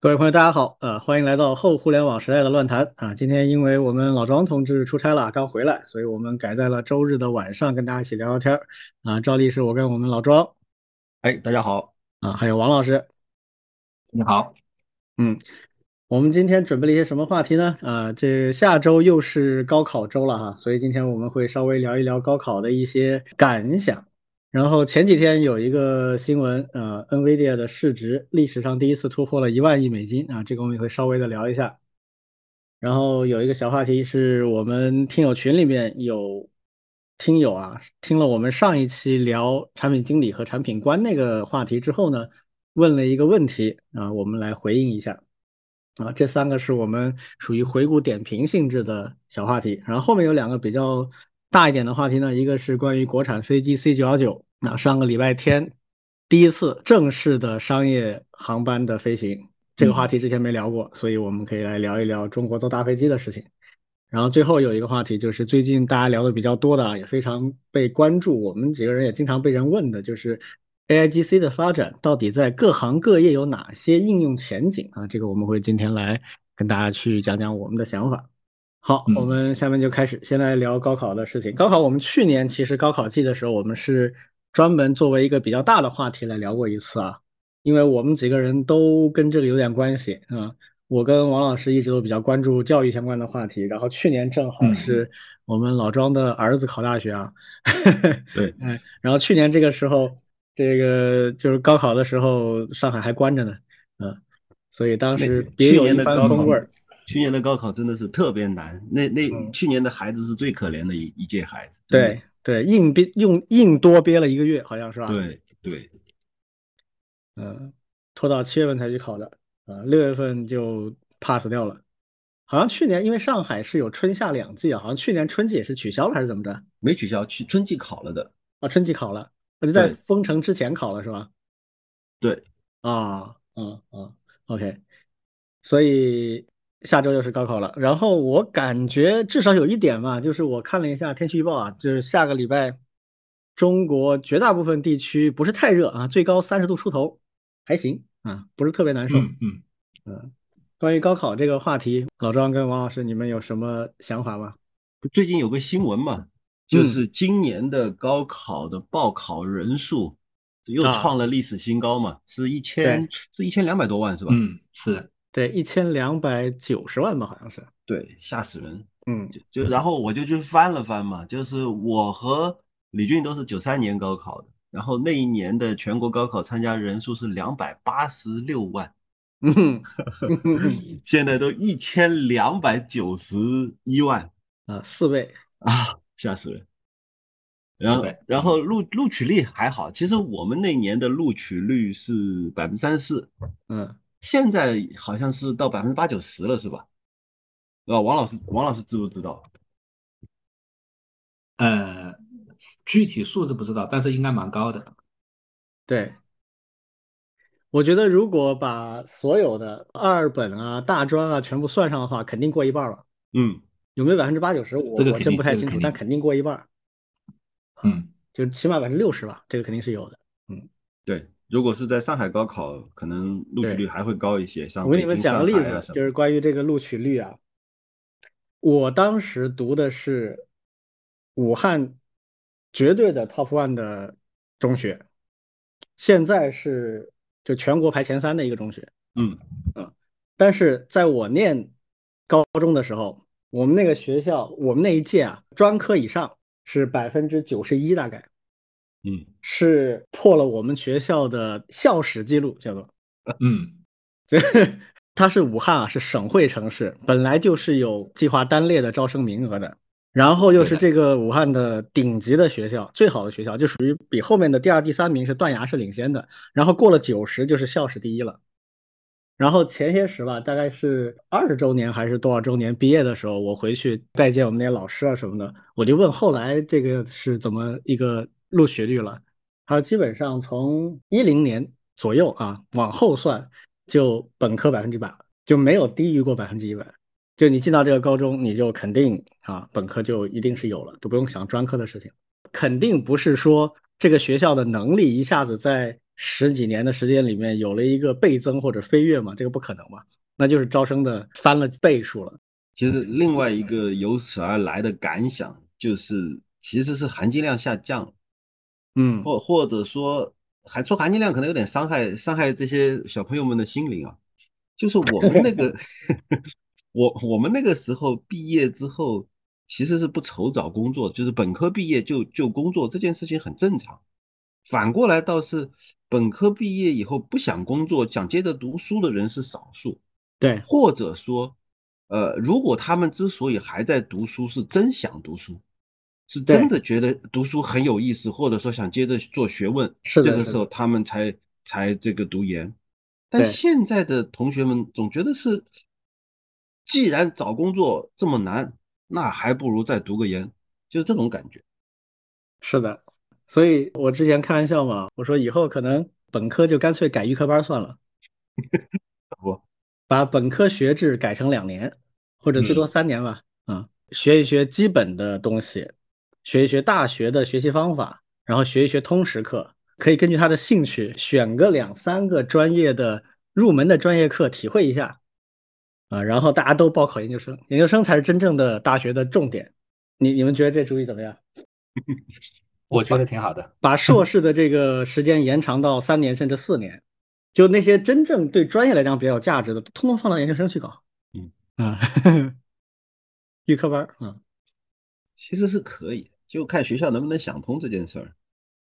各位朋友，大家好，呃，欢迎来到后互联网时代的乱谈啊。今天因为我们老庄同志出差了，刚回来，所以我们改在了周日的晚上跟大家一起聊聊天儿啊。照例是我跟我们老庄，哎，大家好啊，还有王老师，你好，嗯，我们今天准备了一些什么话题呢？啊，这下周又是高考周了哈，所以今天我们会稍微聊一聊高考的一些感想。然后前几天有一个新闻，呃，NVIDIA 的市值历史上第一次突破了一万亿美金啊，这个我们也会稍微的聊一下。然后有一个小话题是我们听友群里面有听友啊，听了我们上一期聊产品经理和产品官那个话题之后呢，问了一个问题啊，我们来回应一下啊。这三个是我们属于回顾点评性质的小话题，然后后面有两个比较。大一点的话题呢，一个是关于国产飞机 C 九幺九，那上个礼拜天第一次正式的商业航班的飞行，这个话题之前没聊过，所以我们可以来聊一聊中国造大飞机的事情。然后最后有一个话题就是最近大家聊的比较多的啊，也非常被关注，我们几个人也经常被人问的，就是 AIGC 的发展到底在各行各业有哪些应用前景啊？这个我们会今天来跟大家去讲讲我们的想法。好，我们下面就开始，先来聊高考的事情。高考，我们去年其实高考季的时候，我们是专门作为一个比较大的话题来聊过一次啊，因为我们几个人都跟这个有点关系啊。我跟王老师一直都比较关注教育相关的话题，然后去年正好是我们老庄的儿子考大学啊，对，嗯，然后去年这个时候，这个就是高考的时候，上海还关着呢，嗯，所以当时别有一番风味儿。去年的高考真的是特别难，那那去年的孩子是最可怜的一一届孩子。对对，硬憋用硬多憋了一个月，好像是吧？对对，嗯，拖到七月份才去考的，啊，六月份就 pass 掉了。好像去年因为上海是有春夏两季啊，好像去年春季也是取消了还是怎么着？没取消，去春季考了的。啊，春季考了，那就在封城之前考了是吧？对，啊，啊啊，OK，所以。下周又是高考了，然后我感觉至少有一点嘛，就是我看了一下天气预报啊，就是下个礼拜中国绝大部分地区不是太热啊，最高三十度出头，还行啊，不是特别难受。嗯嗯嗯。关于高考这个话题，老庄跟王老师，你们有什么想法吗？最近有个新闻嘛，就是今年的高考的报考人数又创了历史新高嘛，是一千是一千两百多万是吧？嗯，是。对，一千两百九十万吧，好像是。对，吓死人。嗯，就就然后我就去翻了翻嘛，就是我和李俊都是九三年高考的，然后那一年的全国高考参加人数是两百八十六万，嗯，现在都一千两百九十一万 啊，四倍啊，吓死人。然后然后录录取率还好，其实我们那年的录取率是百分之三十四，嗯。现在好像是到百分之八九十了，是吧？啊，王老师，王老师知不知道？呃，具体数字不知道，但是应该蛮高的。对，我觉得如果把所有的二本啊、大专啊全部算上的话，肯定过一半了。嗯，有没有百分之八九十？我我真不太清楚，但肯定过一半。嗯，就起码百分之六十吧，这个肯定是有的。嗯，对。如果是在上海高考，可能录取率还会高一些。像我给你们讲个例子，就是关于这个录取率啊。我当时读的是武汉绝对的 top one 的中学，现在是就全国排前三的一个中学。嗯嗯，但是在我念高中的时候，我们那个学校，我们那一届啊，专科以上是百分之九十一，大概。嗯，是破了我们学校的校史记录，叫做，嗯，这它是武汉啊，是省会城市，本来就是有计划单列的招生名额的，然后又是这个武汉的顶级的学校，最好的学校，就属于比后面的第二、第三名是断崖式领先的，然后过了九十就是校史第一了。然后前些时吧，大概是二十周年还是多少周年毕业的时候，我回去拜见我们那些老师啊什么的，我就问后来这个是怎么一个。录取率了，还有基本上从一零年左右啊往后算，就本科百分之百就没有低于过百分之一百。就你进到这个高中，你就肯定啊本科就一定是有了，都不用想专科的事情。肯定不是说这个学校的能力一下子在十几年的时间里面有了一个倍增或者飞跃嘛？这个不可能嘛，那就是招生的翻了倍数了。其实另外一个由此而来的感想就是，其实是含金量下降，嗯，或或者说还说含金量可能有点伤害伤害这些小朋友们的心灵啊。就是我们那个，我我们那个时候毕业之后，其实是不愁找工作，就是本科毕业就就工作这件事情很正常。反过来倒是本科毕业以后不想工作，想接着读书的人是少数。对，或者说。呃，如果他们之所以还在读书，是真想读书，是真的觉得读书很有意思，或者说想接着做学问，这个时候他们才才这个读研。但现在的同学们总觉得是，既然找工作这么难，那还不如再读个研，就是这种感觉。是的，所以我之前开玩笑嘛，我说以后可能本科就干脆改预科班算了。不。把本科学制改成两年，或者最多三年吧。啊，学一学基本的东西，学一学大学的学习方法，然后学一学通识课。可以根据他的兴趣选个两三个专业的入门的专业课体会一下。啊，然后大家都报考研究生，研究生才是真正的大学的重点。你你们觉得这主意怎么样？我觉得挺好的，把硕士的这个时间延长到三年甚至四年。就那些真正对专业来讲比较有价值的，通通放到研究生去搞。嗯啊，预科班啊，其实是可以，就看学校能不能想通这件事儿。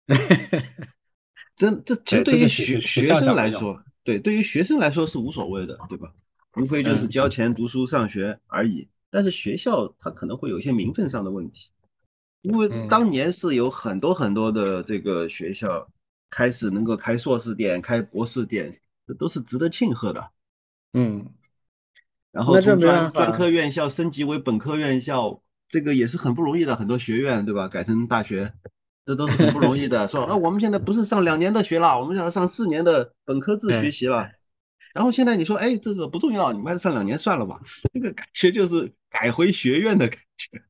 真这其实对于学学生来说，对对于学生来说是无所谓的，对吧？无非就是交钱读书上学而已。但是学校它可能会有一些名分上的问题，因为当年是有很多很多的这个学校。开始能够开硕士店、开博士店，这都是值得庆贺的。嗯，然后从专专科院校升级为本科院校，这个也是很不容易的。很多学院，对吧？改成大学，这都是很不容易的。说啊，我们现在不是上两年的学了，我们想要上四年的本科制学习了。然后现在你说，哎，这个不重要，你们还是上两年算了吧。这个感觉就是改回学院的感觉。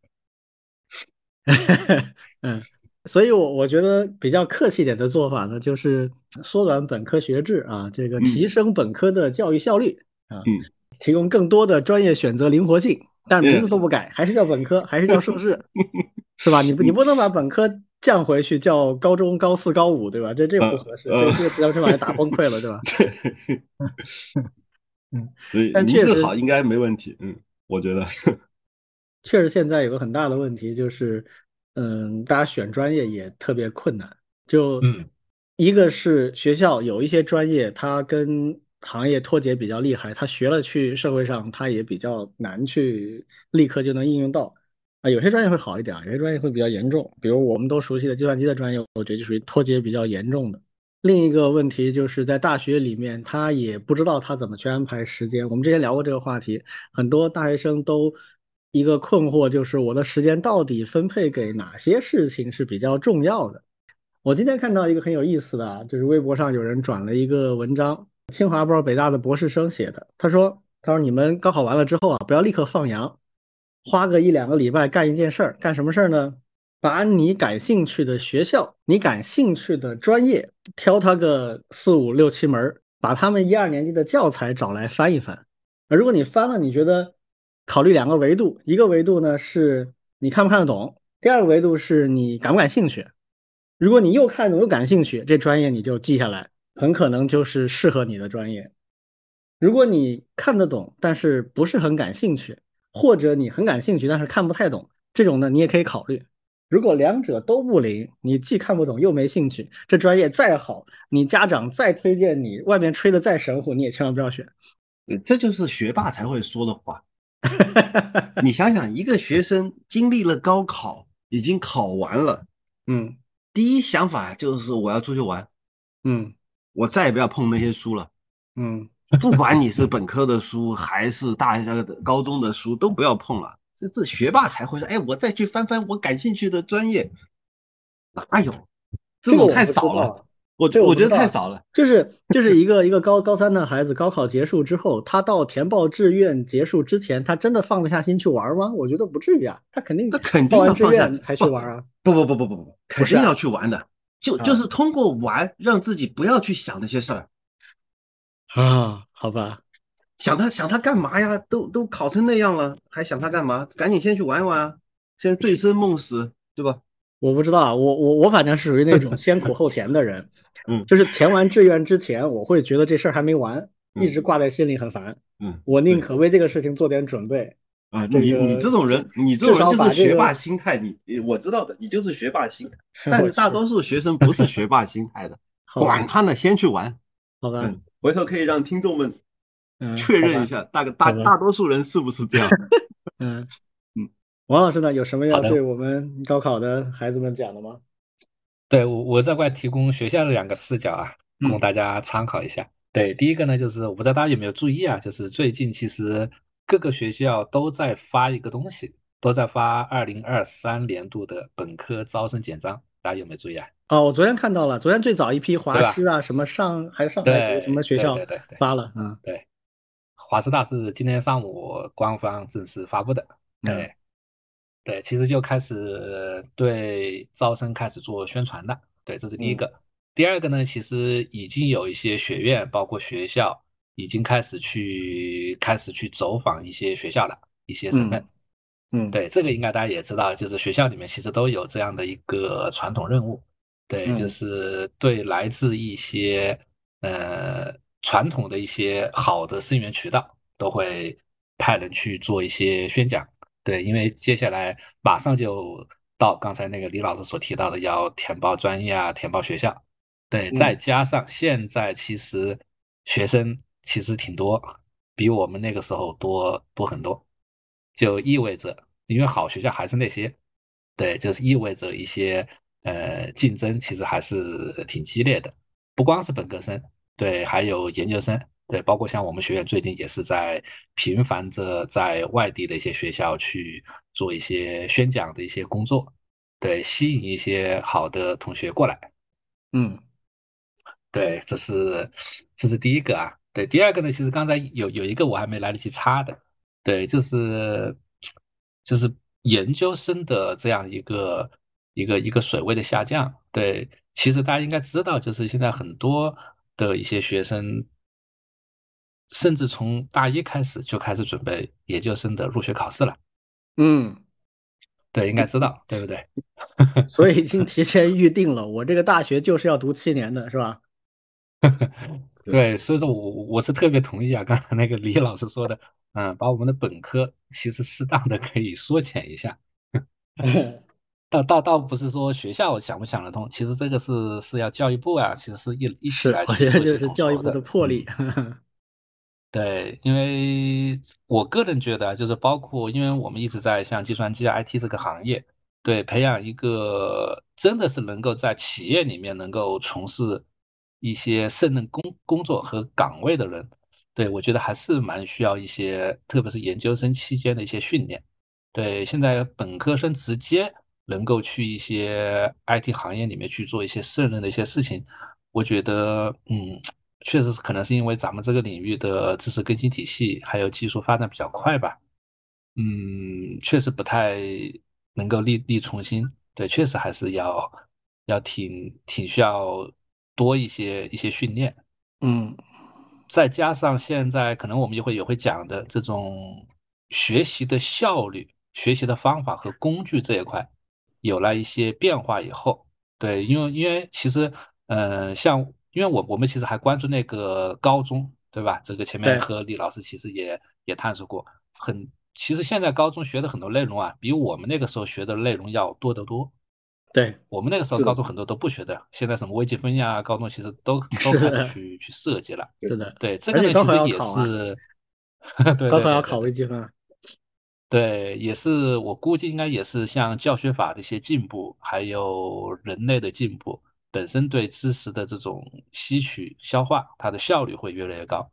嗯。所以，我我觉得比较客气点的做法呢，就是缩短本科学制啊，这个提升本科的教育效率啊，提供更多的专业选择灵活性，但是名字都不改，还是叫本科，还是叫硕士，是吧？你不你不能把本科降回去叫高中高四高五，对吧？这这不合适，这这这这把人打崩溃了，对吧？嗯，所以名字好应该没问题，嗯，我觉得 确实现在有个很大的问题就是。嗯，大家选专业也特别困难。就一个是学校有一些专业，它跟行业脱节比较厉害，他学了去社会上，他也比较难去立刻就能应用到。啊，有些专业会好一点，有些专业会比较严重。比如我们都熟悉的计算机的专业，我觉得就属于脱节比较严重的。另一个问题就是在大学里面，他也不知道他怎么去安排时间。我们之前聊过这个话题，很多大学生都。一个困惑就是我的时间到底分配给哪些事情是比较重要的？我今天看到一个很有意思的啊，就是微博上有人转了一个文章，清华不知道北大的博士生写的。他说：“他说你们高考完了之后啊，不要立刻放羊，花个一两个礼拜干一件事儿，干什么事儿呢？把你感兴趣的学校、你感兴趣的专业，挑他个四五六七门，把他们一二年级的教材找来翻一翻。如果你翻了，你觉得？”考虑两个维度，一个维度呢是你看不看得懂，第二个维度是你感不感兴趣。如果你又看懂又感兴趣，这专业你就记下来，很可能就是适合你的专业。如果你看得懂，但是不是很感兴趣，或者你很感兴趣但是看不太懂，这种呢你也可以考虑。如果两者都不灵，你既看不懂又没兴趣，这专业再好，你家长再推荐你，外面吹的再神乎，你也千万不要选。这就是学霸才会说的话。你想想，一个学生经历了高考，已经考完了，嗯，第一想法就是我要出去玩，嗯，我再也不要碰那些书了，嗯，不管你是本科的书还是大学的高中的书，都不要碰了。这这学霸才会说，哎，我再去翻翻我感兴趣的专业，哪有？这种太少了。我这我觉得太少了，就是就是一个一个高高三的孩子，高考结束之后，他到填报志愿结束之前，他真的放得下心去玩吗？我觉得不至于啊，他肯定他肯定报完志愿才去玩啊。不不不不不不，肯定要去玩的。就就是通过玩让自己不要去想那些事儿。啊，好吧，想他想他干嘛呀？都都考成那样了，还想他干嘛？赶紧先去玩一玩啊，先醉生梦死，对吧？我不知道，我我我反正是属于那种 先苦后甜的人，嗯，就是填完志愿之前，我会觉得这事儿还没完，一直挂在心里很烦，嗯，我宁可为这个事情做点准备啊。你你这种人，你这种人就是学霸心态，你我知道的，你就是学霸心态。但是大多数学生不是学霸心态的，管他呢，先去玩，好吧？回头可以让听众们确认一下，大概大大多数人是不是这样？嗯。王老师呢？有什么要对我们高考的孩子们讲的吗？对我，我在外提供学校的两个视角啊，供大家参考一下。对，第一个呢，就是我不知道大家有没有注意啊，就是最近其实各个学校都在发一个东西，都在发二零二三年度的本科招生简章，大家有没有注意啊？哦，我昨天看到了，昨天最早一批华师啊，什么上还是上海什么学校发了，嗯，对，华师大是今天上午官方正式发布的，对。对，其实就开始对招生开始做宣传的，对，这是第一个。第二个呢，其实已经有一些学院，包括学校，已经开始去开始去走访一些学校了，一些省份。嗯，对，这个应该大家也知道，就是学校里面其实都有这样的一个传统任务，对，就是对来自一些呃传统的一些好的生源渠道，都会派人去做一些宣讲。对，因为接下来马上就到刚才那个李老师所提到的，要填报专业啊，填报学校。对，再加上现在其实学生其实挺多，比我们那个时候多多很多，就意味着，因为好学校还是那些，对，就是意味着一些呃竞争其实还是挺激烈的，不光是本科生，对，还有研究生。对，包括像我们学院最近也是在频繁着在外地的一些学校去做一些宣讲的一些工作，对，吸引一些好的同学过来。嗯，对，这是这是第一个啊。对，第二个呢，其实刚才有有一个我还没来得及插的，对，就是就是研究生的这样一个一个一个水位的下降。对，其实大家应该知道，就是现在很多的一些学生。甚至从大一开始就开始准备研究生的入学考试了。嗯，对，应该知道，对不对？所以已经提前预定了，我这个大学就是要读七年的，是吧？对，所以说我我是特别同意啊，刚才那个李老师说的，嗯，把我们的本科其实适当的可以缩减一下。倒倒倒不是说学校想不想得通，其实这个是是要教育部啊，其实是一一起来。我觉得就是教育部的魄力。对，因为我个人觉得，就是包括，因为我们一直在像计算机 IT 这个行业，对，培养一个真的是能够在企业里面能够从事一些胜任工工作和岗位的人，对我觉得还是蛮需要一些，特别是研究生期间的一些训练。对，现在本科生直接能够去一些 IT 行业里面去做一些胜任的一些事情，我觉得，嗯。确实是，可能是因为咱们这个领域的知识更新体系还有技术发展比较快吧。嗯，确实不太能够力力从心。对，确实还是要要挺挺需要多一些一些训练。嗯，再加上现在可能我们一会也会讲的这种学习的效率、学习的方法和工具这一块有了一些变化以后，对，因为因为其实，嗯，像。因为我我们其实还关注那个高中，对吧？这个前面和李老师其实也也探索过，很其实现在高中学的很多内容啊，比我们那个时候学的内容要多得多。对我们那个时候高中很多都不学的，现在什么微积分呀，高中其实都 都开始去去设计了。是的，对这个呢，其实也是，对高考要考微积分。对，也是我估计应该也是像教学法的一些进步，还有人类的进步。本身对知识的这种吸取、消化，它的效率会越来越高。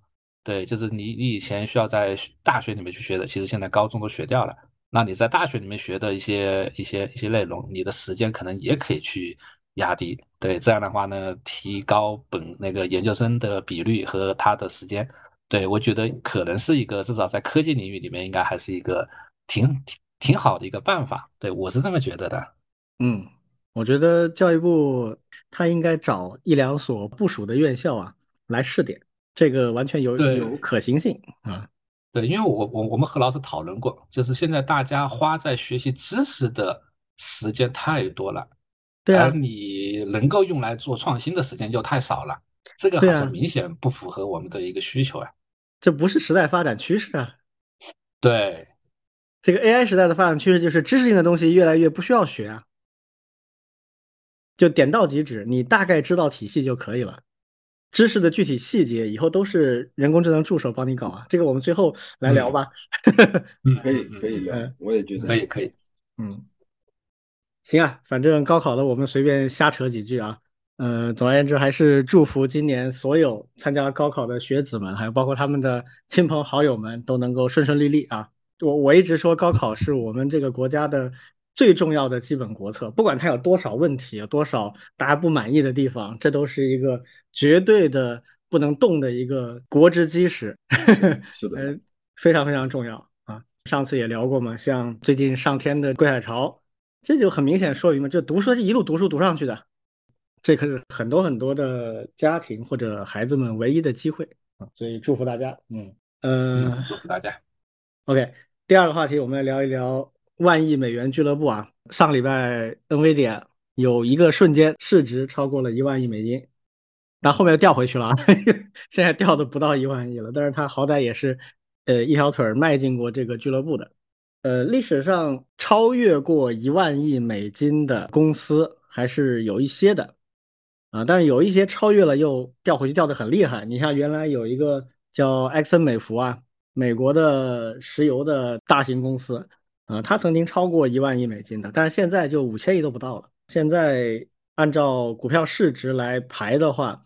对，就是你你以前需要在大学里面去学的，其实现在高中都学掉了。那你在大学里面学的一些一些一些内容，你的时间可能也可以去压低。对，这样的话呢，提高本那个研究生的比率和他的时间。对我觉得可能是一个至少在科技领域里面，应该还是一个挺挺挺好的一个办法。对我是这么觉得的。嗯。我觉得教育部他应该找一两所部属的院校啊来试点，这个完全有有可行性啊。对，因为我我我们和老师讨论过，就是现在大家花在学习知识的时间太多了，对啊，而你能够用来做创新的时间又太少了，这个好像明显不符合我们的一个需求啊。这不是时代发展趋势啊。对，这个 AI 时代的发展趋势就是知识性的东西越来越不需要学啊，就点到即止，你大概知道体系就可以了。知识的具体细节以后都是人工智能助手帮你搞啊，这个我们最后来聊吧。嗯，可以可以聊，我也觉得可以可以。嗯，行啊，反正高考的我们随便瞎扯几句啊。嗯，总而言之，还是祝福今年所有参加高考的学子们，还有包括他们的亲朋好友们都能够顺顺利利啊。我我一直说高考是我们这个国家的。最重要的基本国策，不管它有多少问题，有多少大家不满意的地方，这都是一个绝对的不能动的一个国之基石。是的，非常非常重要啊！上次也聊过嘛，像最近上天的归海潮，这就很明显说明嘛，就读书一路读书读上去的，这可是很多很多的家庭或者孩子们唯一的机会啊！所以祝福大家，嗯嗯，祝福大家。OK，第二个话题，我们来聊一聊。万亿美元俱乐部啊，上礼拜 NVIDIA 有一个瞬间市值超过了一万亿美金，但后面又掉回去了啊，现在掉的不到一万亿了。但是它好歹也是呃一条腿迈进过这个俱乐部的。呃，历史上超越过一万亿美金的公司还是有一些的啊，但是有一些超越了又掉回去，掉的很厉害。你像原来有一个叫埃克森美孚啊，美国的石油的大型公司。啊，它曾经超过一万亿美金的，但是现在就五千亿都不到了。现在按照股票市值来排的话，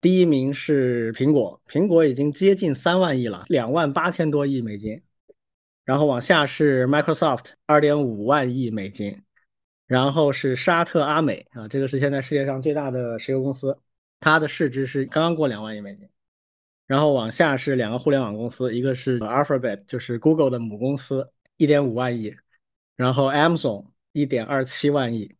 第一名是苹果，苹果已经接近三万亿了，两万八千多亿美金。然后往下是 Microsoft，二点五万亿美金。然后是沙特阿美啊，这个是现在世界上最大的石油公司，它的市值是刚刚过两万亿美金。然后往下是两个互联网公司，一个是 Alphabet，就是 Google 的母公司。一点五万亿，然后 Amazon 一点二七万亿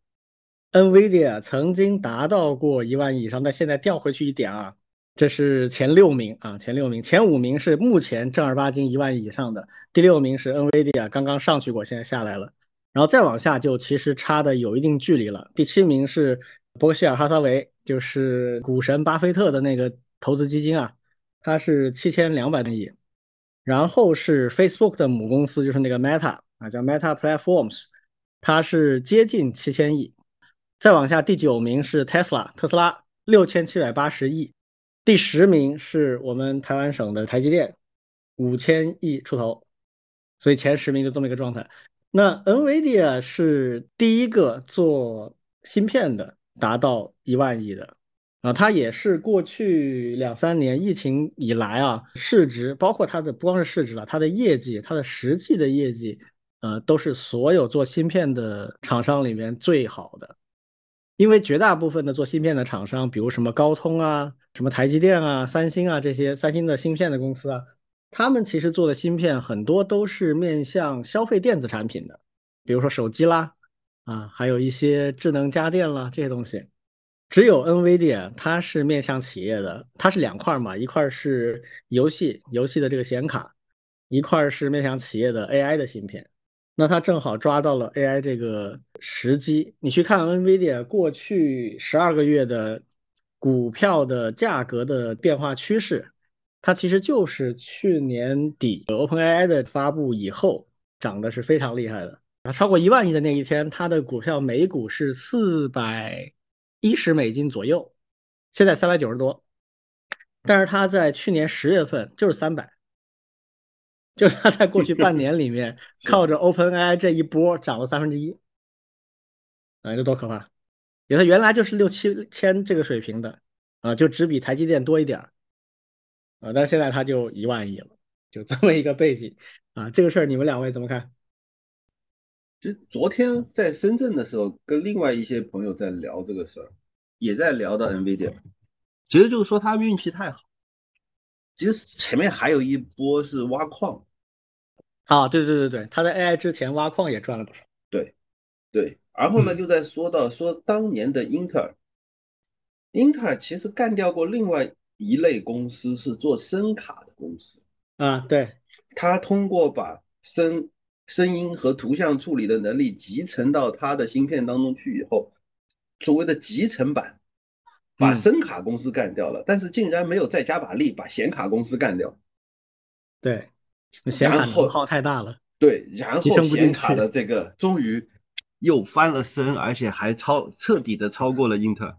，NVIDIA 曾经达到过一万亿以上，但现在掉回去一点啊。这是前六名啊，前六名，前五名是目前正儿八经一万亿以上的，第六名是 NVIDIA，刚刚上去过，现在下来了，然后再往下就其实差的有一定距离了。第七名是伯克希尔哈撒韦，就是股神巴菲特的那个投资基金啊，它是七千两百多亿。然后是 Facebook 的母公司，就是那个 Meta 啊，叫 Meta Platforms，它是接近七千亿。再往下，第九名是 Tesla，特斯拉六千七百八十亿。第十名是我们台湾省的台积电，五千亿出头。所以前十名就这么一个状态。那 NVIDIA 是第一个做芯片的，达到一万亿的。啊，它也是过去两三年疫情以来啊，市值包括它的不光是市值了，它的业绩，它的实际的业绩，呃，都是所有做芯片的厂商里面最好的。因为绝大部分的做芯片的厂商，比如什么高通啊、什么台积电啊、三星啊这些，三星的芯片的公司啊，他们其实做的芯片很多都是面向消费电子产品的，比如说手机啦，啊，还有一些智能家电啦这些东西。只有 NVIDIA 它是面向企业的，它是两块嘛，一块是游戏游戏的这个显卡，一块是面向企业的 AI 的芯片。那它正好抓到了 AI 这个时机。你去看 NVIDIA 过去十二个月的股票的价格的变化趋势，它其实就是去年底 OpenAI 的发布以后涨的是非常厉害的。啊超过一万亿的那一天，它的股票每股是四百。一十美金左右，现在三百九十多，但是它在去年十月份就是三百，就是它在过去半年里面 靠着 OpenAI 这一波涨了三分之一，啊，这多可怕！因为它原来就是六七千这个水平的，啊，就只比台积电多一点儿，啊，但现在它就一万亿了，就这么一个背景，啊，这个事儿你们两位怎么看？其实昨天在深圳的时候，跟另外一些朋友在聊这个事儿，也在聊到 NVIDIA，其实就是说他运气太好。其实前面还有一波是挖矿，啊，对对对对，他在 AI 之前挖矿也赚了不少。对，对，然后呢，就在说到说当年的英特尔，英特尔其实干掉过另外一类公司，是做声卡的公司啊。对，他通过把声声音和图像处理的能力集成到他的芯片当中去以后，所谓的集成版，把声卡公司干掉了，但是竟然没有再加把力把显卡公司干掉。对，显卡能耗太大了。对，然后显卡的这个 终于。又翻了身，而且还超彻底的超过了英特尔。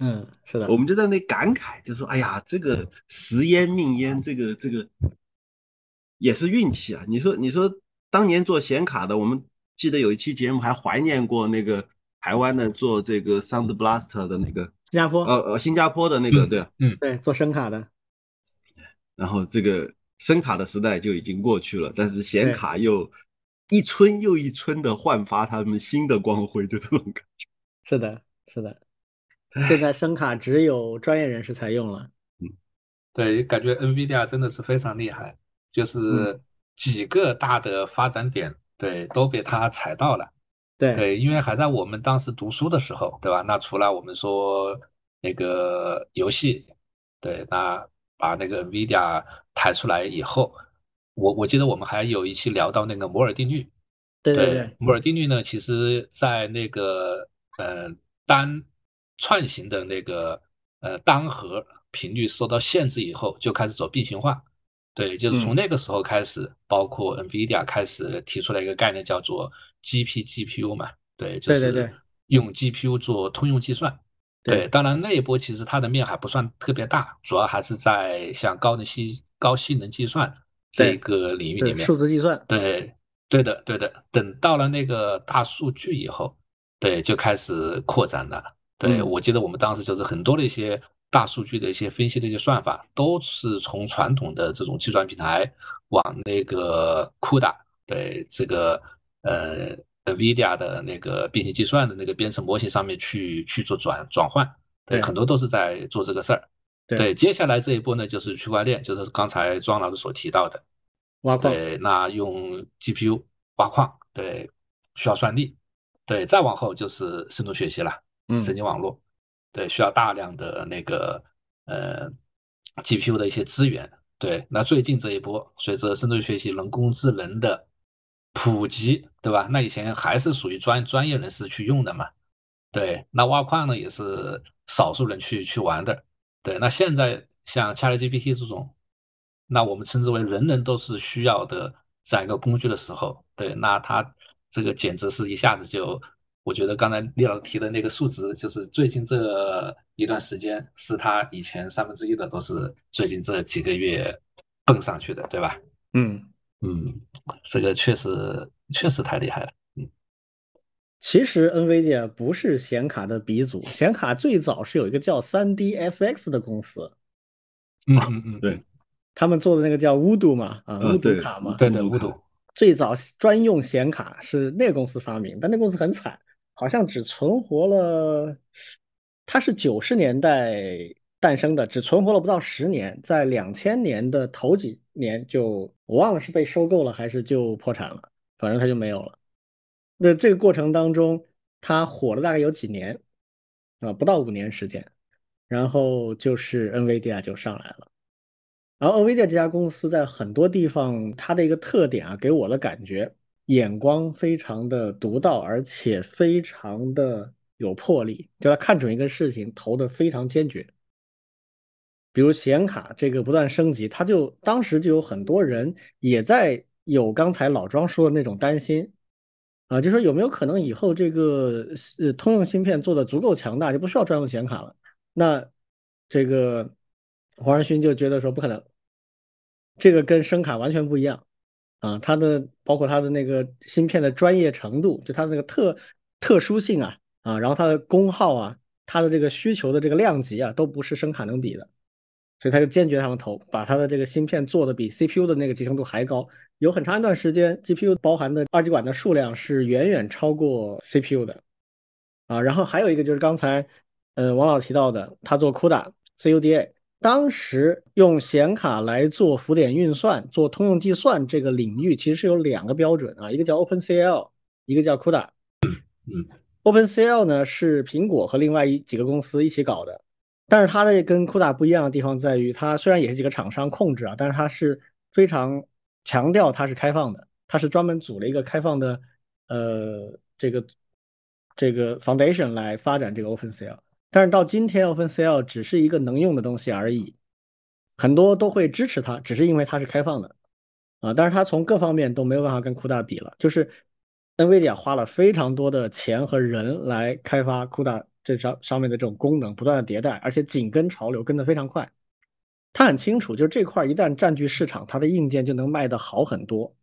嗯，是的，我们就在那感慨，就说：“哎呀，这个时烟命烟，这个这个也是运气啊！”你说，你说当年做显卡的，我们记得有一期节目还怀念过那个台湾的做这个 Sound Blaster 的那个新加坡，呃呃，新加坡的那个，对，嗯，对，做声卡的。然后这个声卡的时代就已经过去了，但是显卡又。一村又一村的焕发他们新的光辉，就这种感觉。是的，是的。现在声卡只有专业人士才用了。嗯，对，感觉 NVIDIA 真的是非常厉害，就是几个大的发展点，对，都被他踩到了。对对，因为还在我们当时读书的时候，对吧？那除了我们说那个游戏，对，那把那个 NVIDIA 抬出来以后。我我记得我们还有一期聊到那个摩尔定律，对对对，摩尔定律呢，其实在那个呃单串行的那个呃单核频率受到限制以后，就开始走并行化，对，就是从那个时候开始，包括 NVIDIA 开始提出来一个概念叫做 GP GPU 嘛，对，就是用 GPU 做通用计算，对，当然那一波其实它的面还不算特别大，主要还是在像高能性高性能计算。这个领域里面，数字计算，对，对的，对的。等到了那个大数据以后，对，就开始扩展了。对我记得我们当时就是很多的一些大数据的一些分析的一些算法，都是从传统的这种计算平台往那个 CUDA，对这个呃 NVIDIA 的那个并行计算的那个编程模型上面去去做转转换。对，很多都是在做这个事儿。对，接下来这一步呢，就是区块链，就是刚才庄老师所提到的挖矿。对，那用 GPU 挖矿，对，需要算力。对，再往后就是深度学习了，嗯，神经网络，对，需要大量的那个呃 GPU 的一些资源。对，那最近这一波，随着深度学习、人工智能的普及，对吧？那以前还是属于专专业人士去用的嘛。对，那挖矿呢，也是少数人去去玩的。对，那现在像 ChatGPT 这种，那我们称之为人人都是需要的这样一个工具的时候，对，那它这个简直是一下子就，我觉得刚才李老师提的那个数值，就是最近这一段时间是他以前三分之一的，都是最近这几个月蹦上去的，对吧？嗯嗯，这个确实确实太厉害了。嗯其实 NVIDIA 不是显卡的鼻祖，显卡最早是有一个叫 3DFX 的公司，嗯嗯嗯，对，他们做的那个叫 Voodoo 嘛，啊，Voodoo 卡嘛，对对，Voodoo，最早专用显卡是那个公司发明，但那公司很惨，好像只存活了，它是九十年代诞生的，只存活了不到十年，在两千年的头几年就我忘了是被收购了还是就破产了，反正它就没有了。那这个过程当中，它火了大概有几年啊，不到五年时间，然后就是 NVIDIA 就上来了。然后 NVIDIA 这家公司在很多地方，它的一个特点啊，给我的感觉，眼光非常的独到，而且非常的有魄力，就他看准一个事情，投的非常坚决。比如显卡这个不断升级，他就当时就有很多人也在有刚才老庄说的那种担心。啊，就说有没有可能以后这个呃通用芯片做的足够强大，就不需要专用显卡了？那这个黄仁勋就觉得说不可能，这个跟声卡完全不一样啊，它的包括它的那个芯片的专业程度，就它那个特特殊性啊啊，然后它的功耗啊，它的这个需求的这个量级啊，都不是声卡能比的。所以他就坚决上投，把他的这个芯片做的比 CPU 的那个集成度还高。有很长一段时间，GPU 包含的二极管的数量是远远超过 CPU 的啊。然后还有一个就是刚才，呃，王老提到的，他做 CUDA、CUDA，当时用显卡来做浮点运算、做通用计算这个领域，其实是有两个标准啊，一个叫 OpenCL，一个叫 CUDA。嗯，OpenCL 呢是苹果和另外一几个公司一起搞的，但是它的跟 CUDA 不一样的地方在于，它虽然也是几个厂商控制啊，但是它是非常强调它是开放的，它是专门组了一个开放的呃这个这个 foundation 来发展这个 OpenCL。但是到今天，OpenCL 只是一个能用的东西而已，很多都会支持它，只是因为它是开放的啊。但是它从各方面都没有办法跟 CUDA 比了，就是 NVIDIA 花了非常多的钱和人来开发 CUDA 这上上面的这种功能，不断的迭代，而且紧跟潮流，跟得非常快。他很清楚，就是这块一旦占据市场，它的硬件就能卖得好很多。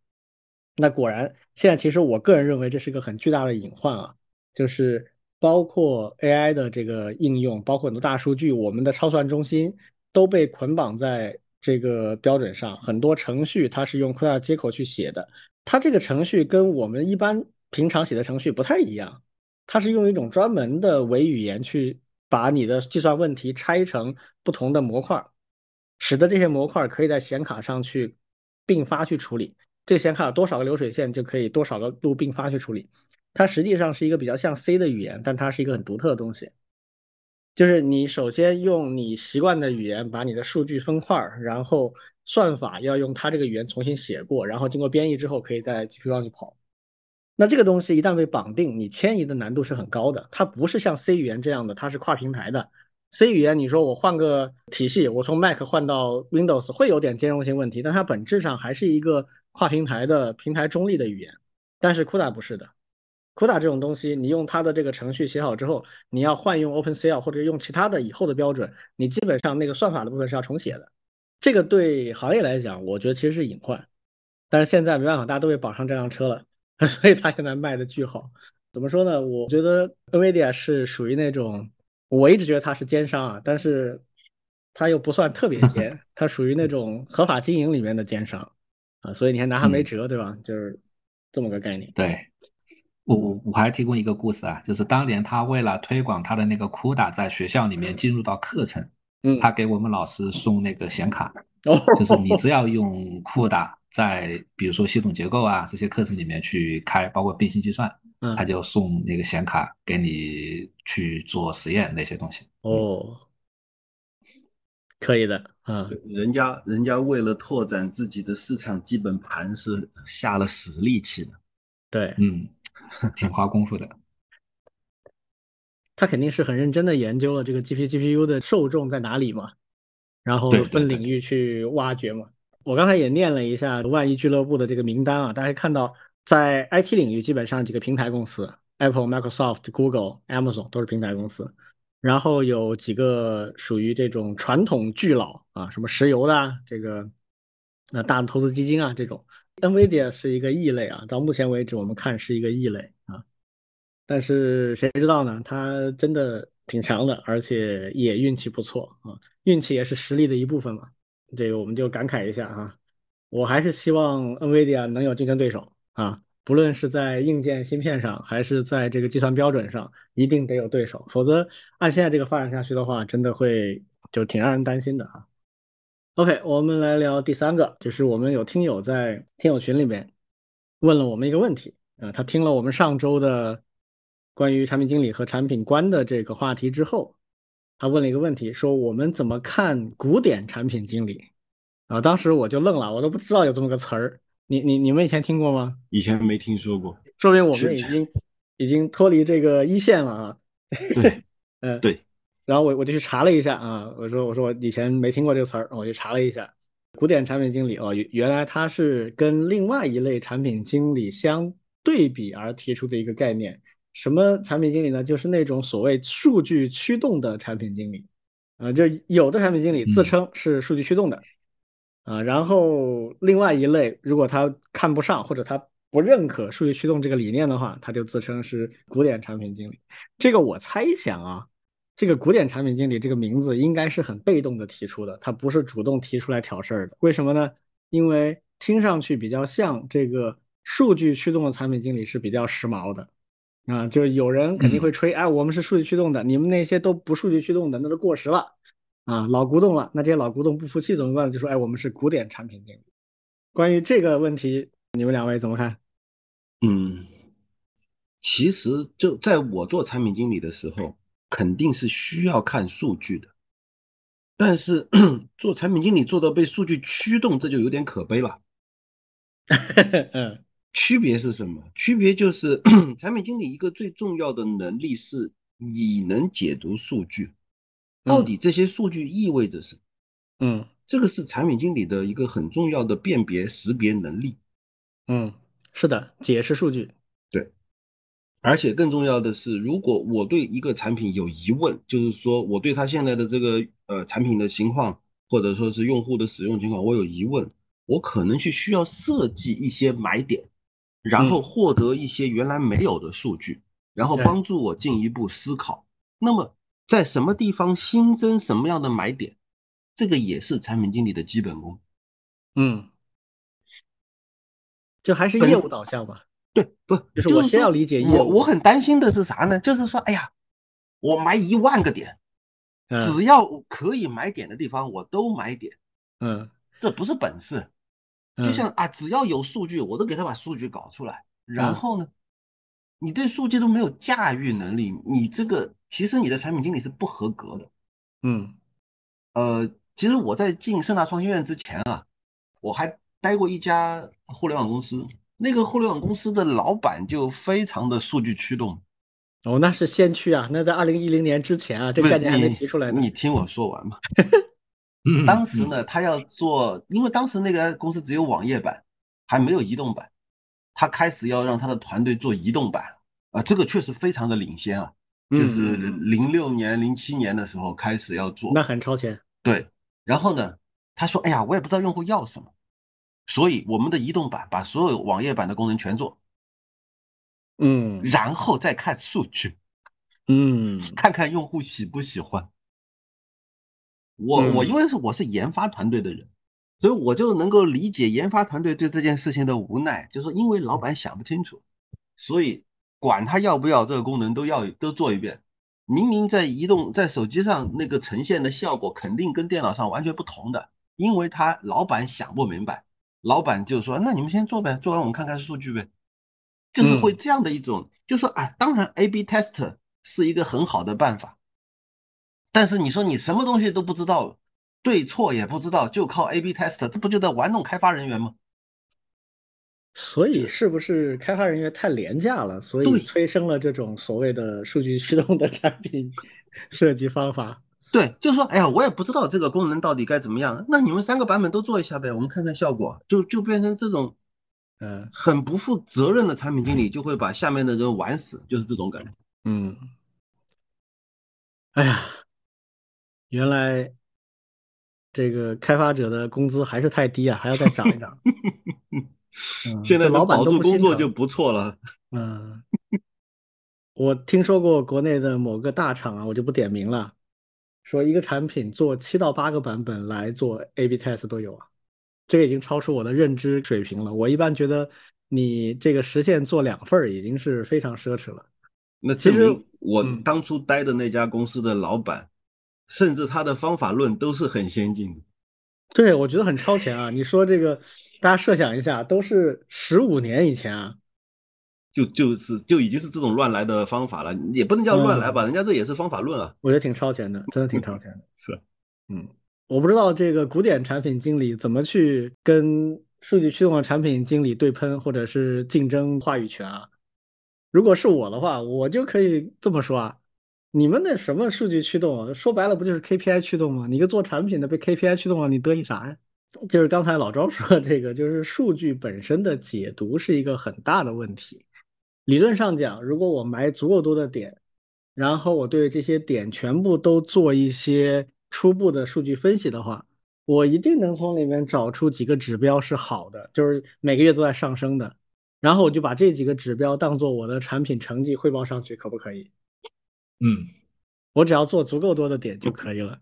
那果然，现在其实我个人认为这是一个很巨大的隐患啊，就是。包括 AI 的这个应用，包括很多大数据，我们的超算中心都被捆绑在这个标准上。很多程序它是用 CUDA 接口去写的，它这个程序跟我们一般平常写的程序不太一样，它是用一种专门的伪语言去把你的计算问题拆成不同的模块，使得这些模块可以在显卡上去并发去处理。这显卡有多少个流水线，就可以多少个路并发去处理。它实际上是一个比较像 C 的语言，但它是一个很独特的东西。就是你首先用你习惯的语言把你的数据分块，然后算法要用它这个语言重新写过，然后经过编译之后可以在 GPU 上去跑。那这个东西一旦被绑定，你迁移的难度是很高的。它不是像 C 语言这样的，它是跨平台的。C 语言你说我换个体系，我从 Mac 换到 Windows 会有点兼容性问题，但它本质上还是一个跨平台的平台中立的语言。但是 CUDA 不是的。CUDA 这种东西，你用它的这个程序写好之后，你要换用 OpenCL 或者用其他的以后的标准，你基本上那个算法的部分是要重写的。这个对行业来讲，我觉得其实是隐患。但是现在没办法，大家都被绑上这辆车了，所以它现在卖的巨好。怎么说呢？我觉得 NVIDIA 是属于那种，我一直觉得它是奸商啊，但是它又不算特别奸，它属于那种合法经营里面的奸商啊，所以你还拿它没辙，对吧？就是这么个概念。对。我我我还提供一个故事啊，就是当年他为了推广他的那个 CUDA 在学校里面进入到课程，嗯，他给我们老师送那个显卡，哦，就是你只。要用 CUDA 在比如说系统结构啊这些课程里面去开，包括并行计算，嗯，他就送那个显卡给你去做实验那些东西。哦，可以的嗯，人家人家为了拓展自己的市场基本盘是下了死力气的，对，嗯。挺花功夫的，他肯定是很认真的研究了这个 G P G P U 的受众在哪里嘛，然后分领域去挖掘嘛。我刚才也念了一下万亿俱乐部的这个名单啊，大家看到在 I T 领域基本上几个平台公司，Apple、Microsoft、Google、Amazon 都是平台公司，然后有几个属于这种传统巨佬啊，什么石油的这个那大的投资基金啊这种。NVIDIA 是一个异类啊，到目前为止我们看是一个异类啊，但是谁知道呢？它真的挺强的，而且也运气不错啊，运气也是实力的一部分嘛。这个我们就感慨一下哈。我还是希望 NVIDIA 能有竞争对手啊，不论是在硬件芯片上，还是在这个计算标准上，一定得有对手，否则按现在这个发展下去的话，真的会就挺让人担心的啊。OK，我们来聊第三个，就是我们有听友在听友群里面问了我们一个问题啊，他听了我们上周的关于产品经理和产品官的这个话题之后，他问了一个问题，说我们怎么看古典产品经理啊？当时我就愣了，我都不知道有这么个词儿，你你你们以前听过吗？以前没听说过，说明我们已经已经脱离这个一线了啊。对，嗯，对。然后我我就去查了一下啊，我说我说我以前没听过这个词儿，我就查了一下，古典产品经理哦，原来它是跟另外一类产品经理相对比而提出的一个概念。什么产品经理呢？就是那种所谓数据驱动的产品经理，啊，就有的产品经理自称是数据驱动的，啊，然后另外一类如果他看不上或者他不认可数据驱动这个理念的话，他就自称是古典产品经理。这个我猜想啊。这个古典产品经理这个名字应该是很被动的提出的，他不是主动提出来挑事儿的。为什么呢？因为听上去比较像这个数据驱动的产品经理是比较时髦的啊，就有人肯定会吹，哎，我们是数据驱动的，你们那些都不数据驱动的，那都过时了啊，老古董了。那这些老古董不服气怎么办？就说，哎，我们是古典产品经理。关于这个问题，你们两位怎么看？嗯。其实就在我做产品经理的时候，肯定是需要看数据的。但是 做产品经理做到被数据驱动，这就有点可悲了。嗯，区别是什么？区别就是 产品经理一个最重要的能力是你能解读数据，到底这些数据意味着什么？嗯这个是产品经理的一个很重要的辨别识别能力。嗯，是的，解释数据。而且更重要的是，如果我对一个产品有疑问，就是说我对它现在的这个呃产品的情况，或者说是用户的使用情况，我有疑问，我可能去需要设计一些买点，然后获得一些原来没有的数据，然后帮助我进一步思考。那么在什么地方新增什么样的买点，这个也是产品经理的基本功。嗯，就还是业务导向嘛。对，不就是我先要理解我我很担心的是啥呢？就是说，哎呀，我买一万个点，嗯只要可以买点的地方，我都买点，嗯，这不是本事。嗯就像啊，只要有数据，我都给他把数据搞出来。然嗯后呢，你对数据都没有驾驭能力，你这个其实你的产品经理是不合格的。嗯呃，其实我在进盛大创新院之前啊，我还待过一家互联网公司，那个互联网公司的老板就非常的数据驱动。哦，那是先驱啊，那在二零一零年之前啊，这概念还没提出来呢。你听我说完嘛。嗯当时呢，他要做，因为当时那个公司只有网页版，还没有移动版，他开始要让他的团队做移动版啊，这个确实非常的领先啊，嗯就是嗯零六年、零七年的时候开始要做那，很超前。对。然后呢，他说：“哎呀，我也不知道用户要什么，所以我们的移动版把所有网页版的功能全做，嗯然后再看数据，嗯看看用户喜不喜欢。我我嗯因为是我是研发团队的人，所以我就能够理解研发团队对这件事情的无奈，就是因为老板想不清楚，所以管他要不要这个功能都要都做一遍。明明在移动在手机上那个呈现的效果肯定跟电脑上完全不同的，因为他老板想不明白，老板就说那你们先做呗，做完我们看看数据呗，就是会这样的一种，就说啊，当然 A/B test 是一个很好的办法。但是你说你什么东西都不知道，对错也不知道，就靠 A/B test，这不就在玩弄开发人员吗？所以是不是开发人员太廉价了，所以催生了这种所谓的数据驱动的产品设计方法？对，就是说，哎呀，我也不知道这个功能到底该怎么样，那你们三个版本都做一下呗，我们看看效果，就就变成这种嗯很不负责任的产品经理，就会把下面的人玩死，就是这种感觉。嗯，哎呀，原来这个开发者的工资还是太低啊，还要再涨一涨。嗯现在老板都工作就不错了。嗯，我听说过国内的某个大厂啊，我就不点名了，说一个产品做七到八个版本来做 A/B test 都有啊，这个已经超出我的认知水平了。我一般觉得你这个实现做两份儿已经是非常奢侈了。那其实我嗯当初待的那家公司的老板，甚至他的方法论都是很先进的。对，我觉得很超前啊！你说这个，大家设想一下，都是十五年以前啊，就就是就已经是这种乱来的方法了，也不能叫乱来吧，人家这也是方法论啊。我觉得挺超前的，真的挺超前的。是，嗯，我不知道这个古典产品经理怎么去跟数据驱动的产品经理对喷，或者是竞争话语权啊。如果是我的话，我就可以这么说啊，你们那什么数据驱动啊，说白了不就是 KPI 驱动吗？你个做产品的被 KPI 驱动了，你得意啥呀？就是刚才老赵说的这个，就是数据本身的解读是一个很大的问题。理论上讲，如果我埋足够多的点，然后我对这些点全部都做一些初步的数据分析的话，我一定能从里面找出几个指标是好的，就是每个月都在上升的。然后我就把这几个指标当做我的产品成绩汇报上去，可不可以？嗯，我只要做足够多的点就可以了。